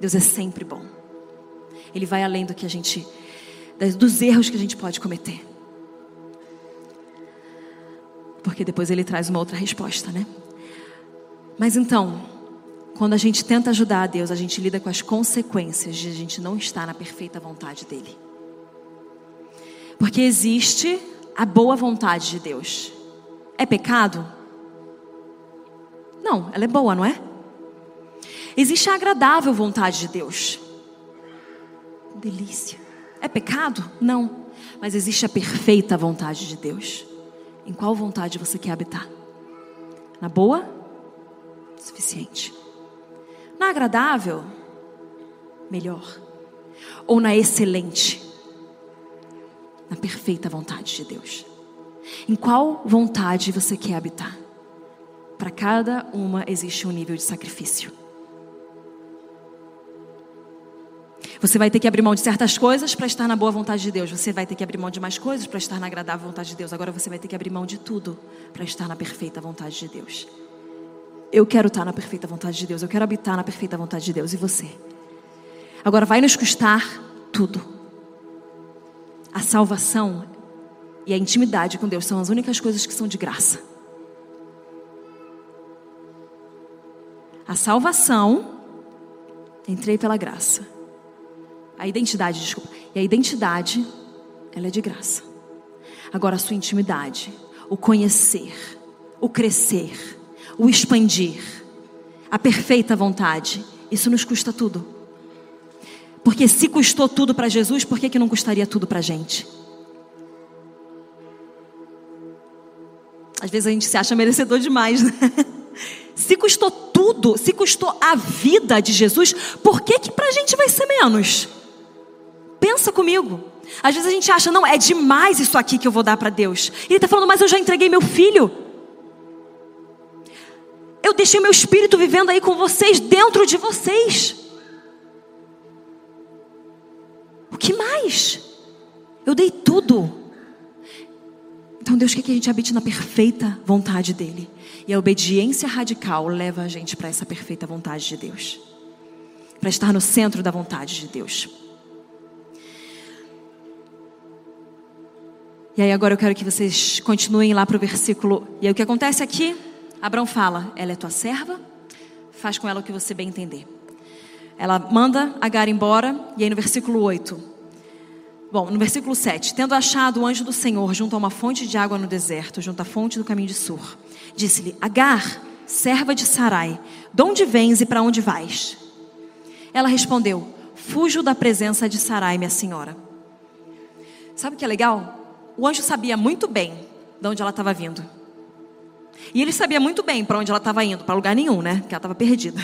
Deus é sempre bom. Ele vai além do que a gente, dos erros que a gente pode cometer. Porque depois ele traz uma outra resposta, né? Mas então, quando a gente tenta ajudar a Deus, a gente lida com as consequências de a gente não estar na perfeita vontade dele. Porque existe a boa vontade de Deus. É pecado? Não, ela é boa, não é? Existe a agradável vontade de Deus. Delícia. É pecado? Não. Mas existe a perfeita vontade de Deus. Em qual vontade você quer habitar? Na boa? Suficiente. Na agradável? Melhor. Ou na excelente? Na perfeita vontade de Deus. Em qual vontade você quer habitar? Para cada uma existe um nível de sacrifício. Você vai ter que abrir mão de certas coisas para estar na boa vontade de Deus. Você vai ter que abrir mão de mais coisas para estar na agradável vontade de Deus. Agora você vai ter que abrir mão de tudo para estar na perfeita vontade de Deus. Eu quero estar na perfeita vontade de Deus. Eu quero habitar na perfeita vontade de Deus. E você? Agora vai nos custar tudo. A salvação e a intimidade com Deus são as únicas coisas que são de graça. A salvação, entrei pela graça. A identidade, desculpa. E a identidade, ela é de graça. Agora a sua intimidade, o conhecer, o crescer, o expandir, a perfeita vontade, isso nos custa tudo. Porque se custou tudo para Jesus, por que, que não custaria tudo para a gente? Às vezes a gente se acha merecedor demais, né? Se custou tudo, se custou a vida de Jesus, por que que para a gente vai ser menos? Pensa comigo. Às vezes a gente acha, não, é demais isso aqui que eu vou dar para Deus. E ele está falando, mas eu já entreguei meu filho. Eu deixei meu espírito vivendo aí com vocês, dentro de vocês. O que mais? Eu dei tudo. Então Deus quer que a gente habite na perfeita vontade dEle. E a obediência radical leva a gente para essa perfeita vontade de Deus. Para estar no centro da vontade de Deus. E aí agora eu quero que vocês continuem lá para o versículo. E aí o que acontece aqui? Abraão fala: Ela é tua serva, faz com ela o que você bem entender. Ela manda Agar embora, e aí no versículo 8. Bom, no versículo 7: Tendo achado o anjo do Senhor junto a uma fonte de água no deserto, junto à fonte do caminho de Sur, disse-lhe: Agar, serva de Sarai, de onde vens e para onde vais? Ela respondeu: Fujo da presença de Sarai, minha senhora. Sabe o que é legal? O anjo sabia muito bem de onde ela estava vindo. E ele sabia muito bem para onde ela estava indo, para lugar nenhum, né? Porque ela estava perdida.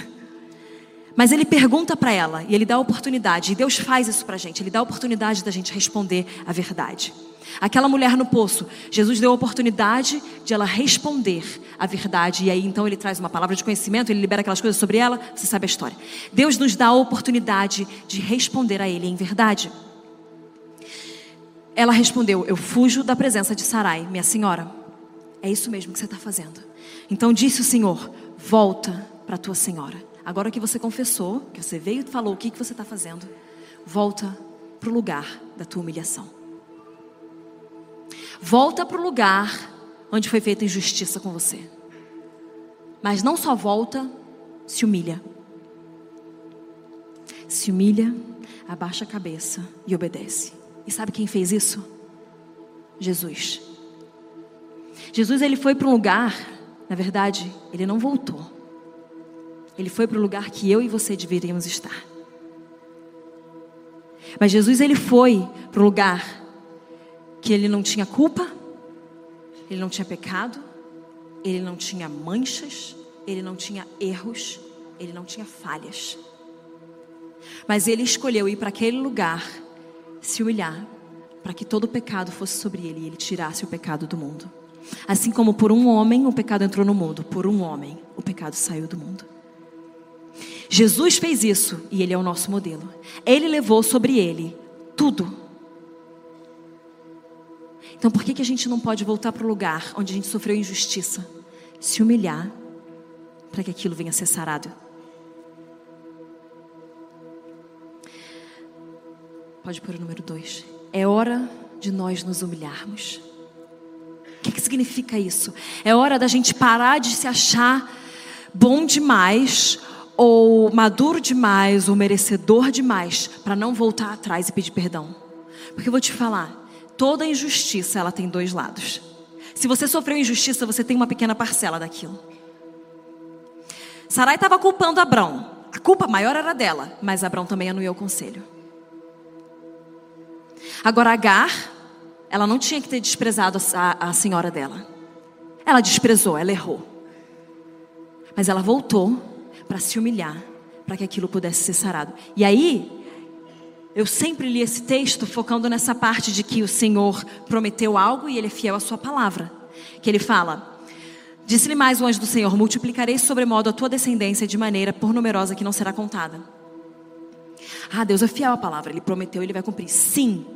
Mas ele pergunta para ela e ele dá a oportunidade. E Deus faz isso para a gente. Ele dá a oportunidade da gente responder a verdade. Aquela mulher no poço, Jesus deu a oportunidade de ela responder a verdade. E aí então ele traz uma palavra de conhecimento, ele libera aquelas coisas sobre ela. Você sabe a história. Deus nos dá a oportunidade de responder a ele em verdade. Ela respondeu: Eu fujo da presença de Sarai, minha senhora. É isso mesmo que você está fazendo. Então disse o Senhor: Volta para tua senhora. Agora que você confessou, que você veio e falou o que, que você está fazendo, volta para o lugar da tua humilhação. Volta para o lugar onde foi feita injustiça com você. Mas não só volta, se humilha. Se humilha, abaixa a cabeça e obedece. E sabe quem fez isso? Jesus. Jesus ele foi para um lugar, na verdade, ele não voltou. Ele foi para o lugar que eu e você deveríamos estar. Mas Jesus ele foi para o lugar que ele não tinha culpa, ele não tinha pecado, ele não tinha manchas, ele não tinha erros, ele não tinha falhas. Mas ele escolheu ir para aquele lugar, se humilhar, para que todo o pecado fosse sobre ele e ele tirasse o pecado do mundo. Assim como por um homem o pecado entrou no mundo, por um homem o pecado saiu do mundo. Jesus fez isso e ele é o nosso modelo. Ele levou sobre ele tudo. Então por que, que a gente não pode voltar para o lugar onde a gente sofreu injustiça? Se humilhar para que aquilo venha a ser sarado. Pode pôr o número dois. É hora de nós nos humilharmos. O que, que significa isso? É hora da gente parar de se achar bom demais ou maduro demais, ou merecedor demais, para não voltar atrás e pedir perdão. Porque eu vou te falar, toda injustiça ela tem dois lados. Se você sofreu injustiça, você tem uma pequena parcela daquilo. Sarai estava culpando Abrão. A culpa maior era dela, mas Abrão também anuiu o conselho. Agora Agar, ela não tinha que ter desprezado a, a senhora dela. Ela desprezou, ela errou. Mas ela voltou para se humilhar, para que aquilo pudesse ser sarado. E aí, eu sempre li esse texto focando nessa parte de que o Senhor prometeu algo e ele é fiel à sua palavra. Que ele fala: Disse-lhe mais o anjo do Senhor: Multiplicarei sobremodo a tua descendência de maneira por numerosa que não será contada. Ah, Deus é fiel à palavra, ele prometeu, ele vai cumprir. Sim.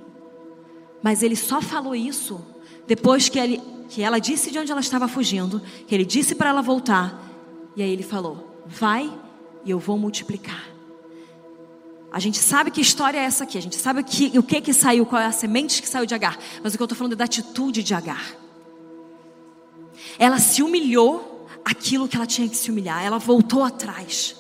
Mas ele só falou isso depois que, ele, que ela disse de onde ela estava fugindo, que ele disse para ela voltar. E aí ele falou: Vai e eu vou multiplicar. A gente sabe que história é essa aqui, a gente sabe que, o que que saiu, qual é a semente que saiu de Agar, mas o que eu estou falando é da atitude de Agar. Ela se humilhou aquilo que ela tinha que se humilhar, ela voltou atrás.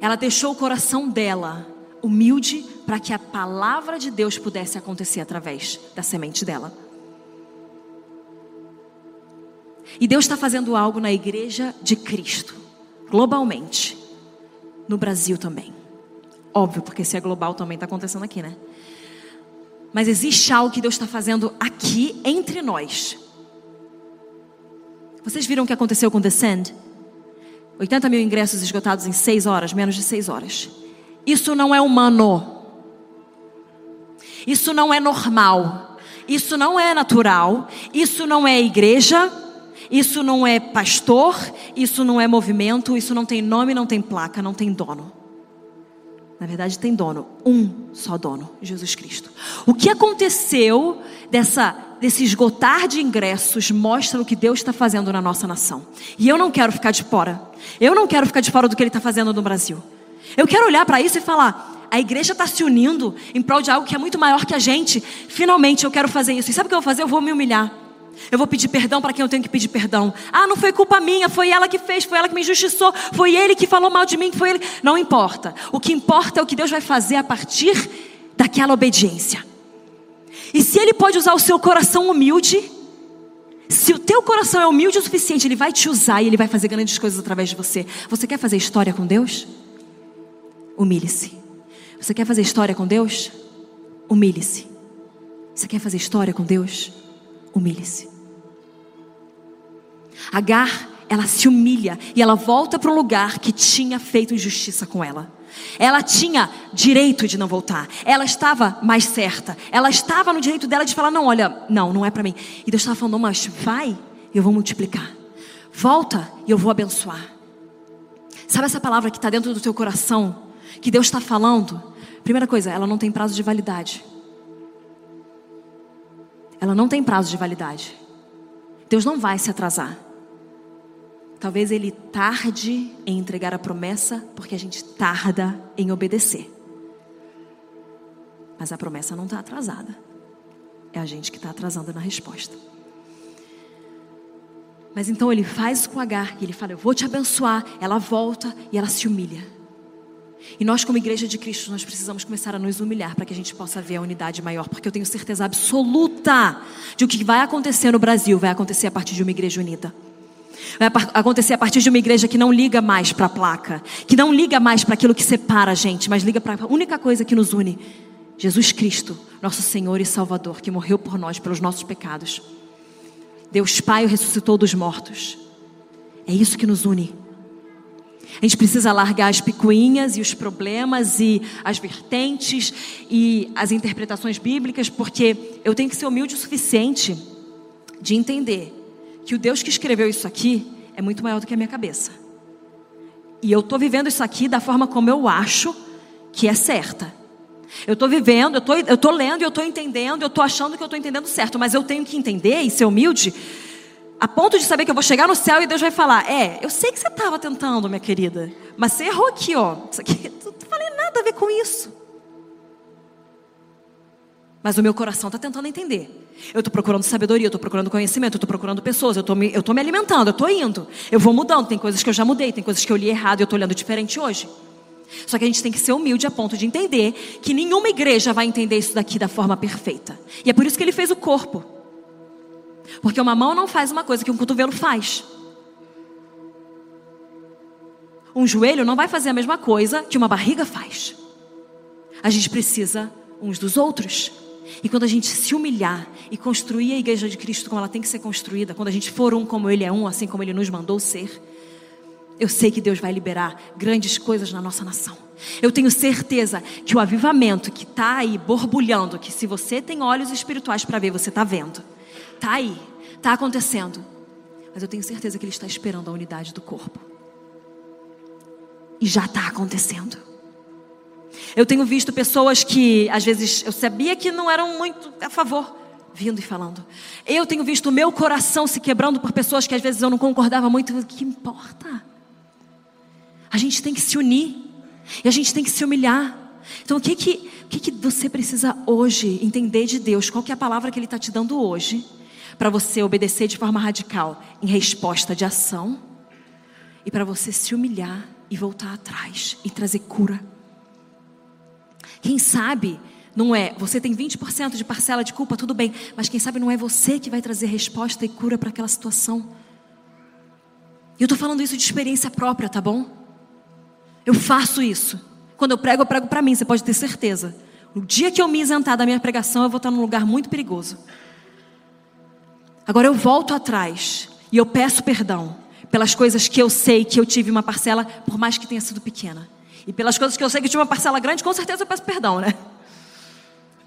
Ela deixou o coração dela humilde para que a palavra de Deus pudesse acontecer através da semente dela. E Deus está fazendo algo na igreja de Cristo, globalmente, no Brasil também. Óbvio, porque se é global também está acontecendo aqui, né? Mas existe algo que Deus está fazendo aqui entre nós. Vocês viram o que aconteceu com Descend? 80 mil ingressos esgotados em 6 horas, menos de 6 horas. Isso não é humano. Isso não é normal. Isso não é natural. Isso não é igreja. Isso não é pastor. Isso não é movimento. Isso não tem nome, não tem placa, não tem dono. Na verdade, tem dono, um só dono, Jesus Cristo. O que aconteceu dessa, desse esgotar de ingressos mostra o que Deus está fazendo na nossa nação. E eu não quero ficar de fora. Eu não quero ficar de fora do que Ele está fazendo no Brasil. Eu quero olhar para isso e falar: a igreja está se unindo em prol de algo que é muito maior que a gente. Finalmente eu quero fazer isso. E sabe o que eu vou fazer? Eu vou me humilhar. Eu vou pedir perdão para quem eu tenho que pedir perdão. Ah, não foi culpa minha, foi ela que fez, foi ela que me injustiçou, foi ele que falou mal de mim, foi ele. Não importa. O que importa é o que Deus vai fazer a partir daquela obediência. E se ele pode usar o seu coração humilde, se o teu coração é humilde o suficiente, ele vai te usar e ele vai fazer grandes coisas através de você. Você quer fazer história com Deus? Humilhe-se. Você quer fazer história com Deus? Humilhe-se. Você quer fazer história com Deus? Humilhe-se. Agar, ela se humilha e ela volta para um lugar que tinha feito injustiça com ela. Ela tinha direito de não voltar. Ela estava mais certa. Ela estava no direito dela de falar: não, olha, não, não é para mim. E Deus estava falando: mas vai, eu vou multiplicar. Volta e eu vou abençoar. Sabe essa palavra que está dentro do teu coração, que Deus está falando? Primeira coisa, ela não tem prazo de validade. Ela não tem prazo de validade. Deus não vai se atrasar. Talvez ele tarde em entregar a promessa, porque a gente tarda em obedecer. Mas a promessa não está atrasada. É a gente que está atrasando na resposta. Mas então ele faz com Agar e ele fala: Eu vou te abençoar. Ela volta e ela se humilha. E nós, como igreja de Cristo, nós precisamos começar a nos humilhar para que a gente possa ver a unidade maior, porque eu tenho certeza absoluta de o que vai acontecer no Brasil vai acontecer a partir de uma igreja unida. Vai acontecer a partir de uma igreja que não liga mais para a placa, que não liga mais para aquilo que separa a gente, mas liga para a única coisa que nos une: Jesus Cristo, nosso Senhor e Salvador, que morreu por nós, pelos nossos pecados. Deus Pai o ressuscitou dos mortos. É isso que nos une. A gente precisa largar as picuinhas e os problemas e as vertentes e as interpretações bíblicas, porque eu tenho que ser humilde o suficiente de entender que o Deus que escreveu isso aqui é muito maior do que a minha cabeça. E eu estou vivendo isso aqui da forma como eu acho que é certa. Eu estou vivendo, eu estou lendo, eu estou entendendo, eu estou achando que eu estou entendendo certo, mas eu tenho que entender e ser humilde a ponto de saber que eu vou chegar no céu e Deus vai falar: É, eu sei que você estava tentando, minha querida, mas você errou aqui, ó. Isso aqui, não falei nada a ver com isso. Mas o meu coração está tentando entender. Eu estou procurando sabedoria, eu estou procurando conhecimento, eu estou procurando pessoas, eu estou me, eu me alimentando, eu estou indo. Eu vou mudando, tem coisas que eu já mudei, tem coisas que eu li errado e eu estou olhando diferente hoje. Só que a gente tem que ser humilde a ponto de entender que nenhuma igreja vai entender isso daqui da forma perfeita. E é por isso que ele fez o corpo. Porque uma mão não faz uma coisa que um cotovelo faz. Um joelho não vai fazer a mesma coisa que uma barriga faz. A gente precisa uns dos outros. E quando a gente se humilhar e construir a igreja de Cristo como ela tem que ser construída, quando a gente for um como Ele é um, assim como Ele nos mandou ser, eu sei que Deus vai liberar grandes coisas na nossa nação. Eu tenho certeza que o avivamento que está aí borbulhando, que se você tem olhos espirituais para ver, você está vendo, está aí, está acontecendo. Mas eu tenho certeza que Ele está esperando a unidade do corpo. E já está acontecendo. Eu tenho visto pessoas que, às vezes, eu sabia que não eram muito a favor, vindo e falando. Eu tenho visto o meu coração se quebrando por pessoas que às vezes eu não concordava muito. O que importa? A gente tem que se unir. E a gente tem que se humilhar. Então, o que que, o que, que você precisa hoje entender de Deus? Qual que é a palavra que Ele está te dando hoje? Para você obedecer de forma radical, em resposta de ação. E para você se humilhar e voltar atrás e trazer cura. Quem sabe não é, você tem 20% de parcela de culpa, tudo bem, mas quem sabe não é você que vai trazer resposta e cura para aquela situação. E eu estou falando isso de experiência própria, tá bom? Eu faço isso. Quando eu prego, eu prego para mim, você pode ter certeza. No dia que eu me isentar da minha pregação, eu vou estar num lugar muito perigoso. Agora eu volto atrás e eu peço perdão pelas coisas que eu sei que eu tive uma parcela, por mais que tenha sido pequena. E pelas coisas que eu sei que tive uma parcela grande, com certeza eu peço perdão, né?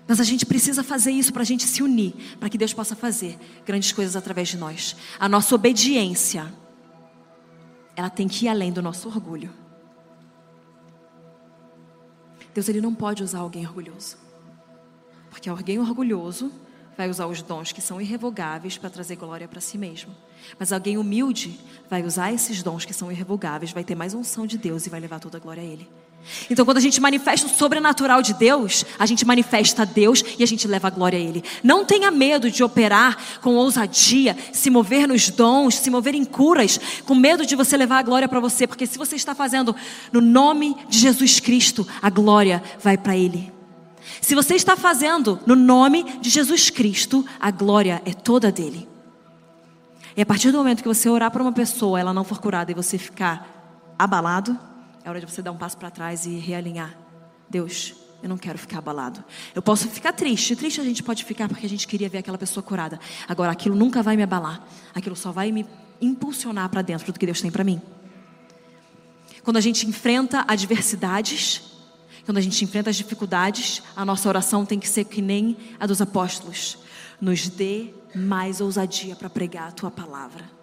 Mas a gente precisa fazer isso para a gente se unir, para que Deus possa fazer grandes coisas através de nós. A nossa obediência, ela tem que ir além do nosso orgulho. Deus ele não pode usar alguém orgulhoso, porque alguém orgulhoso vai usar os dons que são irrevogáveis para trazer glória para si mesmo. Mas alguém humilde vai usar esses dons que são irrevogáveis, vai ter mais unção de Deus e vai levar toda a glória a Ele. Então, quando a gente manifesta o sobrenatural de Deus, a gente manifesta Deus e a gente leva a glória a Ele. Não tenha medo de operar com ousadia, se mover nos dons, se mover em curas, com medo de você levar a glória para você, porque se você está fazendo no nome de Jesus Cristo, a glória vai para Ele. Se você está fazendo no nome de Jesus Cristo, a glória é toda dele. E a partir do momento que você orar por uma pessoa, ela não for curada e você ficar abalado, é hora de você dar um passo para trás e realinhar. Deus, eu não quero ficar abalado. Eu posso ficar triste. Triste a gente pode ficar porque a gente queria ver aquela pessoa curada. Agora, aquilo nunca vai me abalar. Aquilo só vai me impulsionar para dentro do que Deus tem para mim. Quando a gente enfrenta adversidades, quando a gente enfrenta as dificuldades, a nossa oração tem que ser que nem a dos apóstolos. Nos dê mais ousadia para pregar a tua palavra.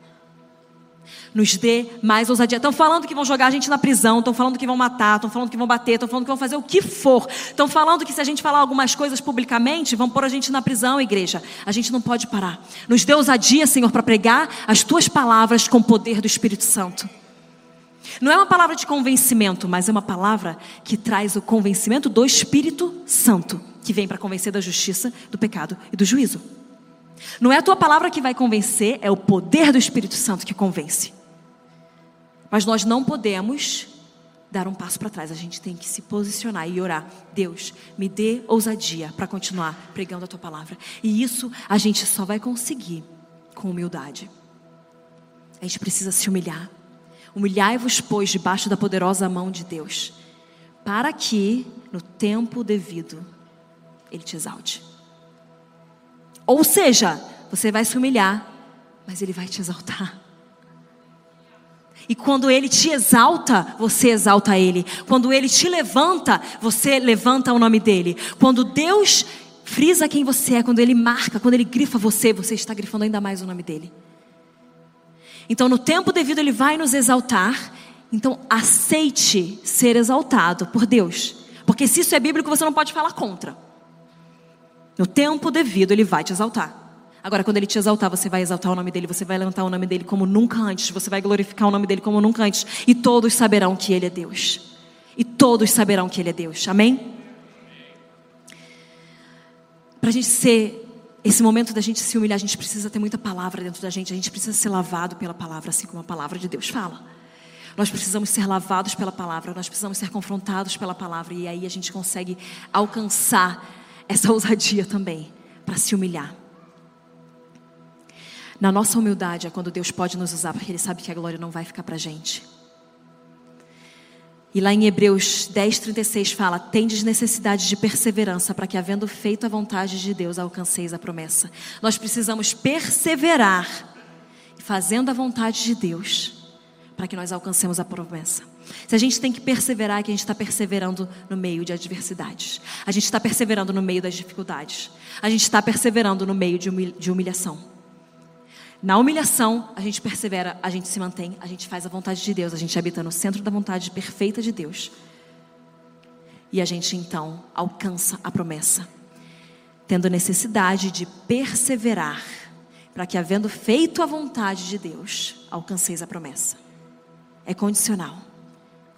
Nos dê mais ousadia. Estão falando que vão jogar a gente na prisão, estão falando que vão matar, estão falando que vão bater, estão falando que vão fazer o que for. Estão falando que se a gente falar algumas coisas publicamente, vão pôr a gente na prisão, igreja. A gente não pode parar. Nos dê ousadia, Senhor, para pregar as tuas palavras com o poder do Espírito Santo. Não é uma palavra de convencimento, mas é uma palavra que traz o convencimento do Espírito Santo, que vem para convencer da justiça, do pecado e do juízo. Não é a tua palavra que vai convencer, é o poder do Espírito Santo que convence. Mas nós não podemos dar um passo para trás, a gente tem que se posicionar e orar. Deus, me dê ousadia para continuar pregando a tua palavra. E isso a gente só vai conseguir com humildade. A gente precisa se humilhar. Humilhai-vos, pois, debaixo da poderosa mão de Deus, para que, no tempo devido, Ele te exalte. Ou seja, você vai se humilhar, mas Ele vai te exaltar. E quando Ele te exalta, você exalta Ele. Quando Ele te levanta, você levanta o nome dEle. Quando Deus frisa quem você é, quando Ele marca, quando Ele grifa você, você está grifando ainda mais o nome dEle. Então, no tempo devido, Ele vai nos exaltar. Então, aceite ser exaltado por Deus. Porque se isso é bíblico, você não pode falar contra. No tempo devido, Ele vai te exaltar. Agora, quando Ele te exaltar, você vai exaltar o nome dEle, você vai levantar o nome dEle como nunca antes, você vai glorificar o nome dEle como nunca antes. E todos saberão que Ele é Deus. E todos saberão que Ele é Deus. Amém? Para a gente ser esse momento da gente se humilhar, a gente precisa ter muita palavra dentro da gente, a gente precisa ser lavado pela palavra, assim como a palavra de Deus fala. Nós precisamos ser lavados pela palavra, nós precisamos ser confrontados pela palavra, e aí a gente consegue alcançar essa ousadia também, para se humilhar. Na nossa humildade é quando Deus pode nos usar, porque Ele sabe que a glória não vai ficar para a gente. E lá em Hebreus 10, 36 fala: Tendes necessidade de perseverança para que, havendo feito a vontade de Deus, alcanceis a promessa. Nós precisamos perseverar, fazendo a vontade de Deus, para que nós alcancemos a promessa. Se a gente tem que perseverar, é que a gente está perseverando no meio de adversidades. A gente está perseverando no meio das dificuldades. A gente está perseverando no meio de humilhação. Na humilhação, a gente persevera, a gente se mantém, a gente faz a vontade de Deus, a gente habita no centro da vontade perfeita de Deus. E a gente então alcança a promessa, tendo necessidade de perseverar, para que, havendo feito a vontade de Deus, alcanceis a promessa. É condicional.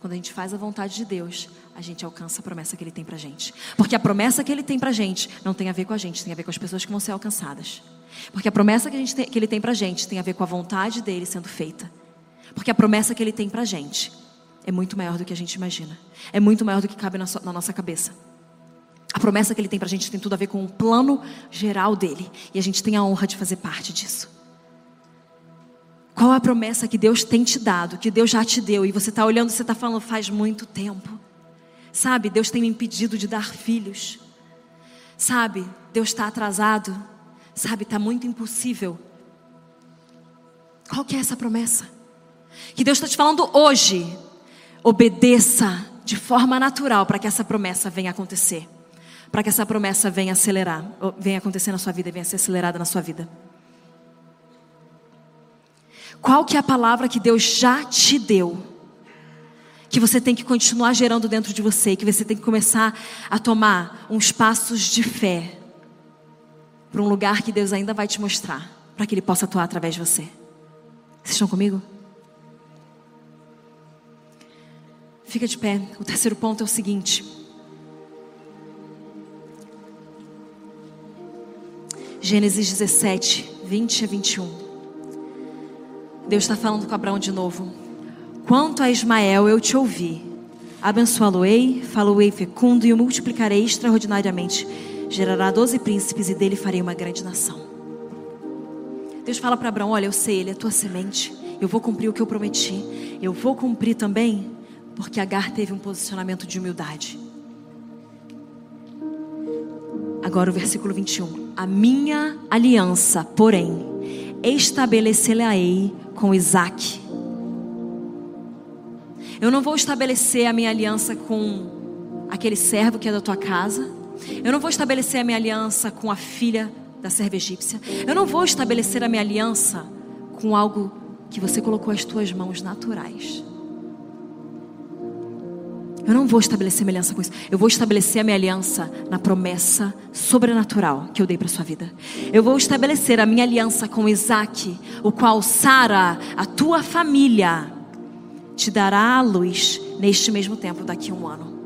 Quando a gente faz a vontade de Deus, a gente alcança a promessa que Ele tem para gente. Porque a promessa que Ele tem para gente não tem a ver com a gente, tem a ver com as pessoas que vão ser alcançadas. Porque a promessa que, a gente tem, que Ele tem para gente tem a ver com a vontade dele sendo feita. Porque a promessa que Ele tem para gente é muito maior do que a gente imagina. É muito maior do que cabe na, so, na nossa cabeça. A promessa que Ele tem para a gente tem tudo a ver com o plano geral dele. E a gente tem a honra de fazer parte disso. Qual a promessa que Deus tem te dado, que Deus já te deu, e você está olhando, você está falando, faz muito tempo. Sabe, Deus tem me impedido de dar filhos. Sabe, Deus está atrasado. Sabe, está muito impossível. Qual que é essa promessa? Que Deus está te falando hoje. Obedeça de forma natural para que essa promessa venha acontecer. Para que essa promessa venha acelerar, venha acontecer na sua vida, venha ser acelerada na sua vida. Qual que é a palavra que Deus já te deu? Que você tem que continuar gerando dentro de você, que você tem que começar a tomar uns passos de fé para um lugar que Deus ainda vai te mostrar, para que Ele possa atuar através de você. Vocês estão comigo? Fica de pé. O terceiro ponto é o seguinte. Gênesis 17, 20 a 21. Deus está falando com Abraão de novo. Quanto a Ismael, eu te ouvi. Abençoá-lo-ei, falo-ei fecundo e o multiplicarei extraordinariamente. Gerará doze príncipes e dele farei uma grande nação. Deus fala para Abraão: Olha, eu sei, ele é tua semente. Eu vou cumprir o que eu prometi. Eu vou cumprir também porque Agar teve um posicionamento de humildade. Agora o versículo 21. A minha aliança, porém, estabelecerei com Isaac. Eu não vou estabelecer a minha aliança com aquele servo que é da tua casa. Eu não vou estabelecer a minha aliança com a filha da serva egípcia. Eu não vou estabelecer a minha aliança com algo que você colocou as tuas mãos naturais. Eu não vou estabelecer minha aliança com isso. Eu vou estabelecer a minha aliança na promessa sobrenatural que eu dei para sua vida. Eu vou estabelecer a minha aliança com Isaac, o qual Sara, a tua família, te dará a luz neste mesmo tempo, daqui a um ano.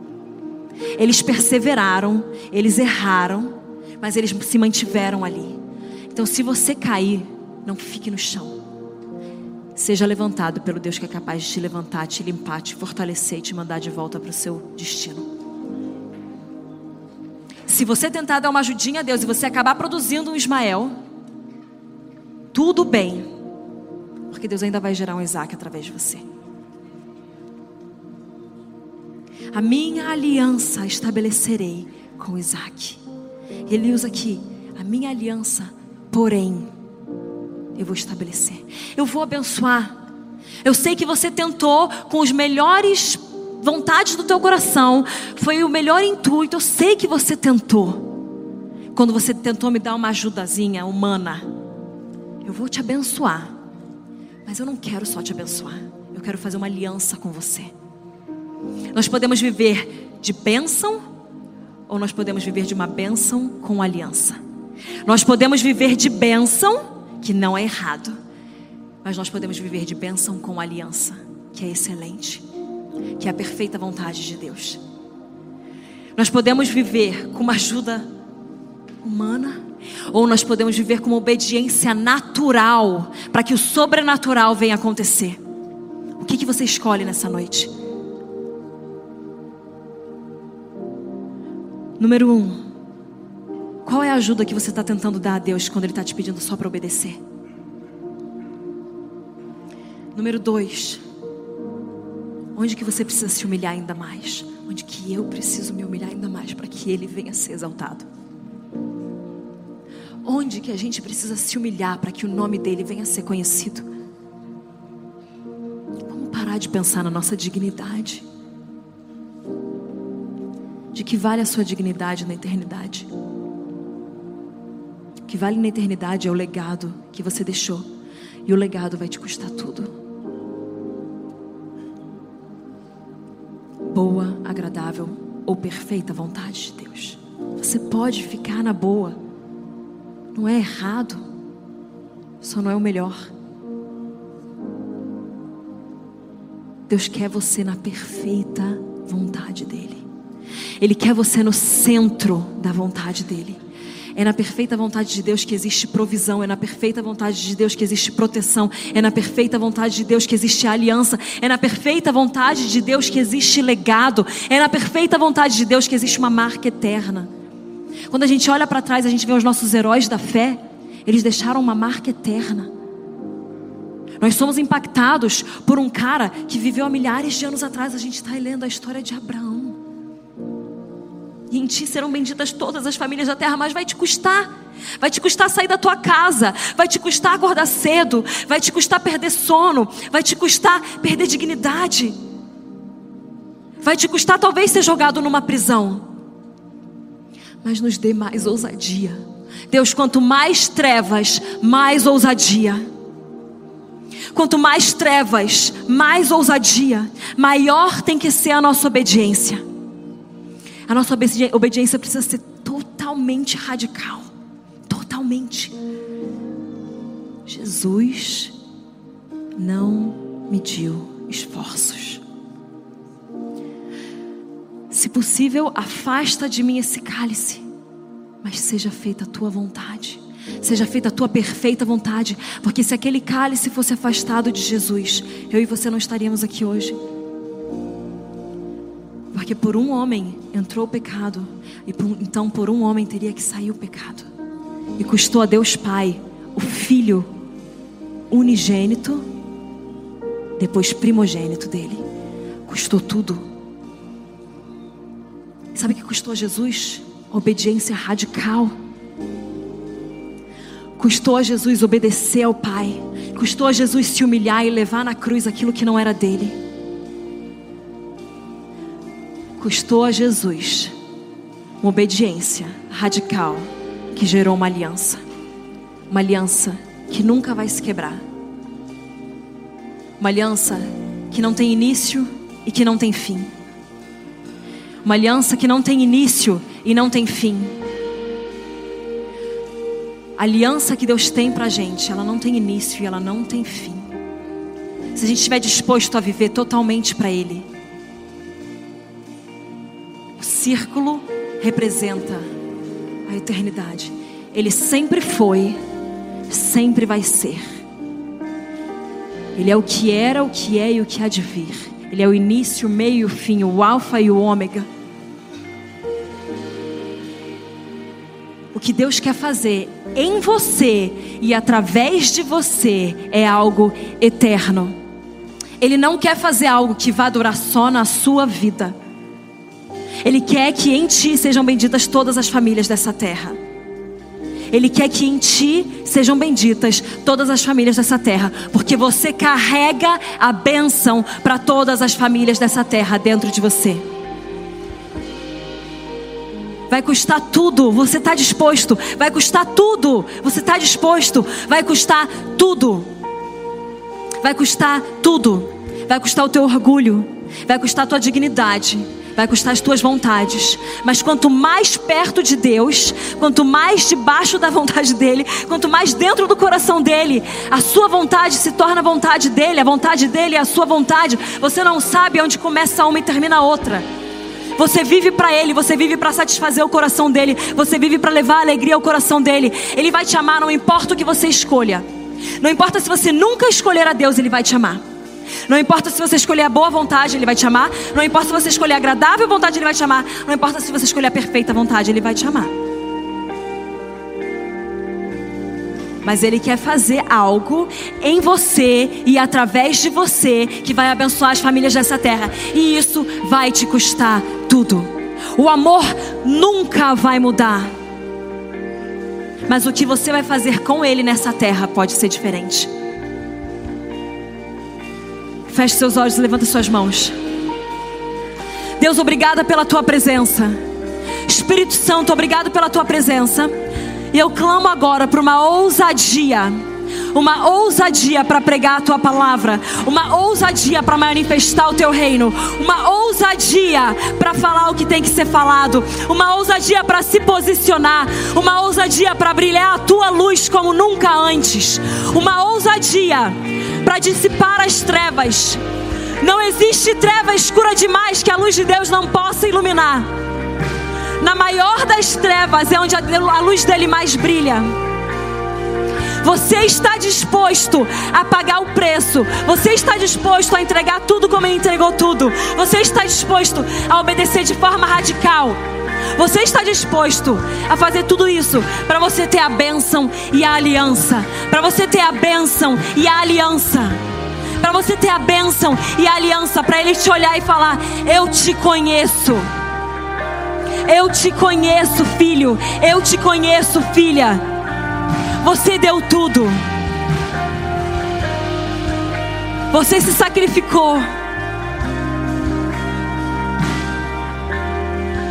Eles perseveraram, eles erraram, mas eles se mantiveram ali. Então, se você cair, não fique no chão. Seja levantado pelo Deus que é capaz de te levantar, te limpar, te fortalecer e te mandar de volta para o seu destino. Se você tentar dar uma ajudinha a Deus e você acabar produzindo um Ismael, tudo bem, porque Deus ainda vai gerar um Isaac através de você. A minha aliança estabelecerei com Isaac. Ele usa aqui, a minha aliança, porém eu vou estabelecer. Eu vou abençoar. Eu sei que você tentou com os melhores vontades do teu coração, foi o melhor intuito. Eu sei que você tentou. Quando você tentou me dar uma ajudazinha humana, eu vou te abençoar. Mas eu não quero só te abençoar. Eu quero fazer uma aliança com você. Nós podemos viver de bênção ou nós podemos viver de uma bênção com aliança. Nós podemos viver de bênção que não é errado, mas nós podemos viver de bênção com aliança, que é excelente, que é a perfeita vontade de Deus. Nós podemos viver com uma ajuda humana, ou nós podemos viver com uma obediência natural, para que o sobrenatural venha acontecer. O que, que você escolhe nessa noite? Número um, qual é a ajuda que você está tentando dar a Deus quando Ele está te pedindo só para obedecer? Número dois, onde que você precisa se humilhar ainda mais? Onde que eu preciso me humilhar ainda mais para que Ele venha ser exaltado? Onde que a gente precisa se humilhar para que o nome dele venha ser conhecido? Vamos parar de pensar na nossa dignidade. De que vale a sua dignidade na eternidade? que vale na eternidade é o legado que você deixou. E o legado vai te custar tudo. Boa, agradável ou perfeita vontade de Deus. Você pode ficar na boa. Não é errado. Só não é o melhor. Deus quer você na perfeita vontade dEle. Ele quer você no centro da vontade dEle. É na perfeita vontade de Deus que existe provisão, é na perfeita vontade de Deus que existe proteção, é na perfeita vontade de Deus que existe aliança, é na perfeita vontade de Deus que existe legado, é na perfeita vontade de Deus que existe uma marca eterna. Quando a gente olha para trás, a gente vê os nossos heróis da fé, eles deixaram uma marca eterna. Nós somos impactados por um cara que viveu há milhares de anos atrás. A gente está lendo a história de Abraão. E em ti serão benditas todas as famílias da terra, mas vai te custar. Vai te custar sair da tua casa, vai te custar acordar cedo, vai te custar perder sono, vai te custar perder dignidade. Vai te custar talvez ser jogado numa prisão. Mas nos dê mais ousadia. Deus, quanto mais trevas, mais ousadia. Quanto mais trevas, mais ousadia. Maior tem que ser a nossa obediência. A nossa obediência precisa ser totalmente radical. Totalmente. Jesus não mediu esforços. Se possível, afasta de mim esse cálice, mas seja feita a tua vontade. Seja feita a tua perfeita vontade, porque se aquele cálice fosse afastado de Jesus, eu e você não estaríamos aqui hoje. Porque por um homem entrou o pecado, e por, então por um homem teria que sair o pecado. E custou a Deus Pai, o Filho unigênito, depois primogênito dele. Custou tudo. Sabe o que custou a Jesus? A obediência radical. Custou a Jesus obedecer ao Pai. Custou a Jesus se humilhar e levar na cruz aquilo que não era dele custou a Jesus uma obediência radical que gerou uma aliança. Uma aliança que nunca vai se quebrar. Uma aliança que não tem início e que não tem fim. Uma aliança que não tem início e não tem fim. A aliança que Deus tem pra gente, ela não tem início e ela não tem fim. Se a gente estiver disposto a viver totalmente para Ele, círculo representa a eternidade. Ele sempre foi, sempre vai ser. Ele é o que era, o que é e o que há de vir. Ele é o início, o meio e o fim, o alfa e o ômega. O que Deus quer fazer em você e através de você é algo eterno. Ele não quer fazer algo que vá durar só na sua vida. Ele quer que em ti sejam benditas todas as famílias dessa terra. Ele quer que em ti sejam benditas todas as famílias dessa terra, porque você carrega a bênção para todas as famílias dessa terra dentro de você. Vai custar tudo, você está disposto. Vai custar tudo, você está disposto. Vai custar tudo. Vai custar tudo. Vai custar o teu orgulho. Vai custar a tua dignidade vai custar as tuas vontades. Mas quanto mais perto de Deus, quanto mais debaixo da vontade dEle, quanto mais dentro do coração dEle, a sua vontade se torna a vontade dEle, a vontade dEle é a sua vontade. Você não sabe onde começa uma e termina a outra. Você vive para Ele, você vive para satisfazer o coração dele, você vive para levar alegria ao coração dele. Ele vai te amar, não importa o que você escolha. Não importa se você nunca escolher a Deus, Ele vai te amar. Não importa se você escolher a boa vontade, Ele vai te amar. Não importa se você escolher a agradável vontade, Ele vai te amar. Não importa se você escolher a perfeita vontade, Ele vai te amar. Mas Ele quer fazer algo em você e através de você que vai abençoar as famílias dessa terra. E isso vai te custar tudo. O amor nunca vai mudar. Mas o que você vai fazer com Ele nessa terra pode ser diferente. Feche seus olhos e levanta suas mãos. Deus, obrigada pela tua presença. Espírito Santo, obrigado pela tua presença. E eu clamo agora por uma ousadia, uma ousadia para pregar a tua palavra, uma ousadia para manifestar o teu reino, uma ousadia para falar o que tem que ser falado, uma ousadia para se posicionar, uma ousadia para brilhar a tua luz como nunca antes, uma ousadia para dissipar as trevas. Não existe treva escura demais que a luz de Deus não possa iluminar. Na maior das trevas é onde a luz dele mais brilha. Você está disposto a pagar o preço. Você está disposto a entregar tudo como ele entregou tudo. Você está disposto a obedecer de forma radical. Você está disposto a fazer tudo isso para você ter a bênção e a aliança. Para você ter a bênção e a aliança. Para você ter a bênção e a aliança. Para ele te olhar e falar: Eu te conheço. Eu te conheço, filho. Eu te conheço, filha. Você deu tudo. Você se sacrificou.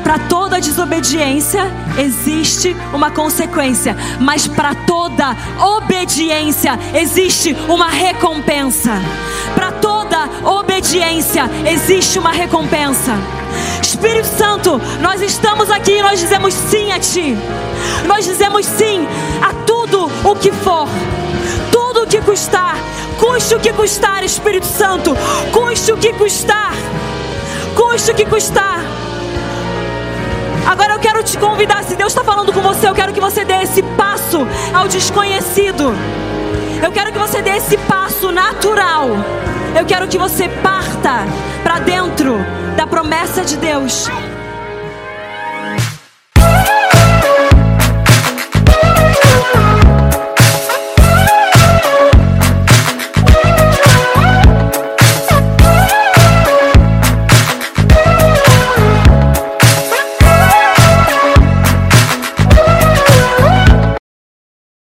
Para toda desobediência existe uma consequência, mas para toda obediência existe uma recompensa. Para toda obediência existe uma recompensa. Espírito Santo, nós estamos aqui e nós dizemos sim a Ti. Nós dizemos sim a tudo o que for, tudo o que custar, custe o que custar, Espírito Santo, custe o que custar, custe o que custar. Agora eu quero te convidar, se Deus está falando com você, eu quero que você dê esse passo ao desconhecido. Eu quero que você dê esse passo natural. Eu quero que você parta para dentro da promessa de Deus.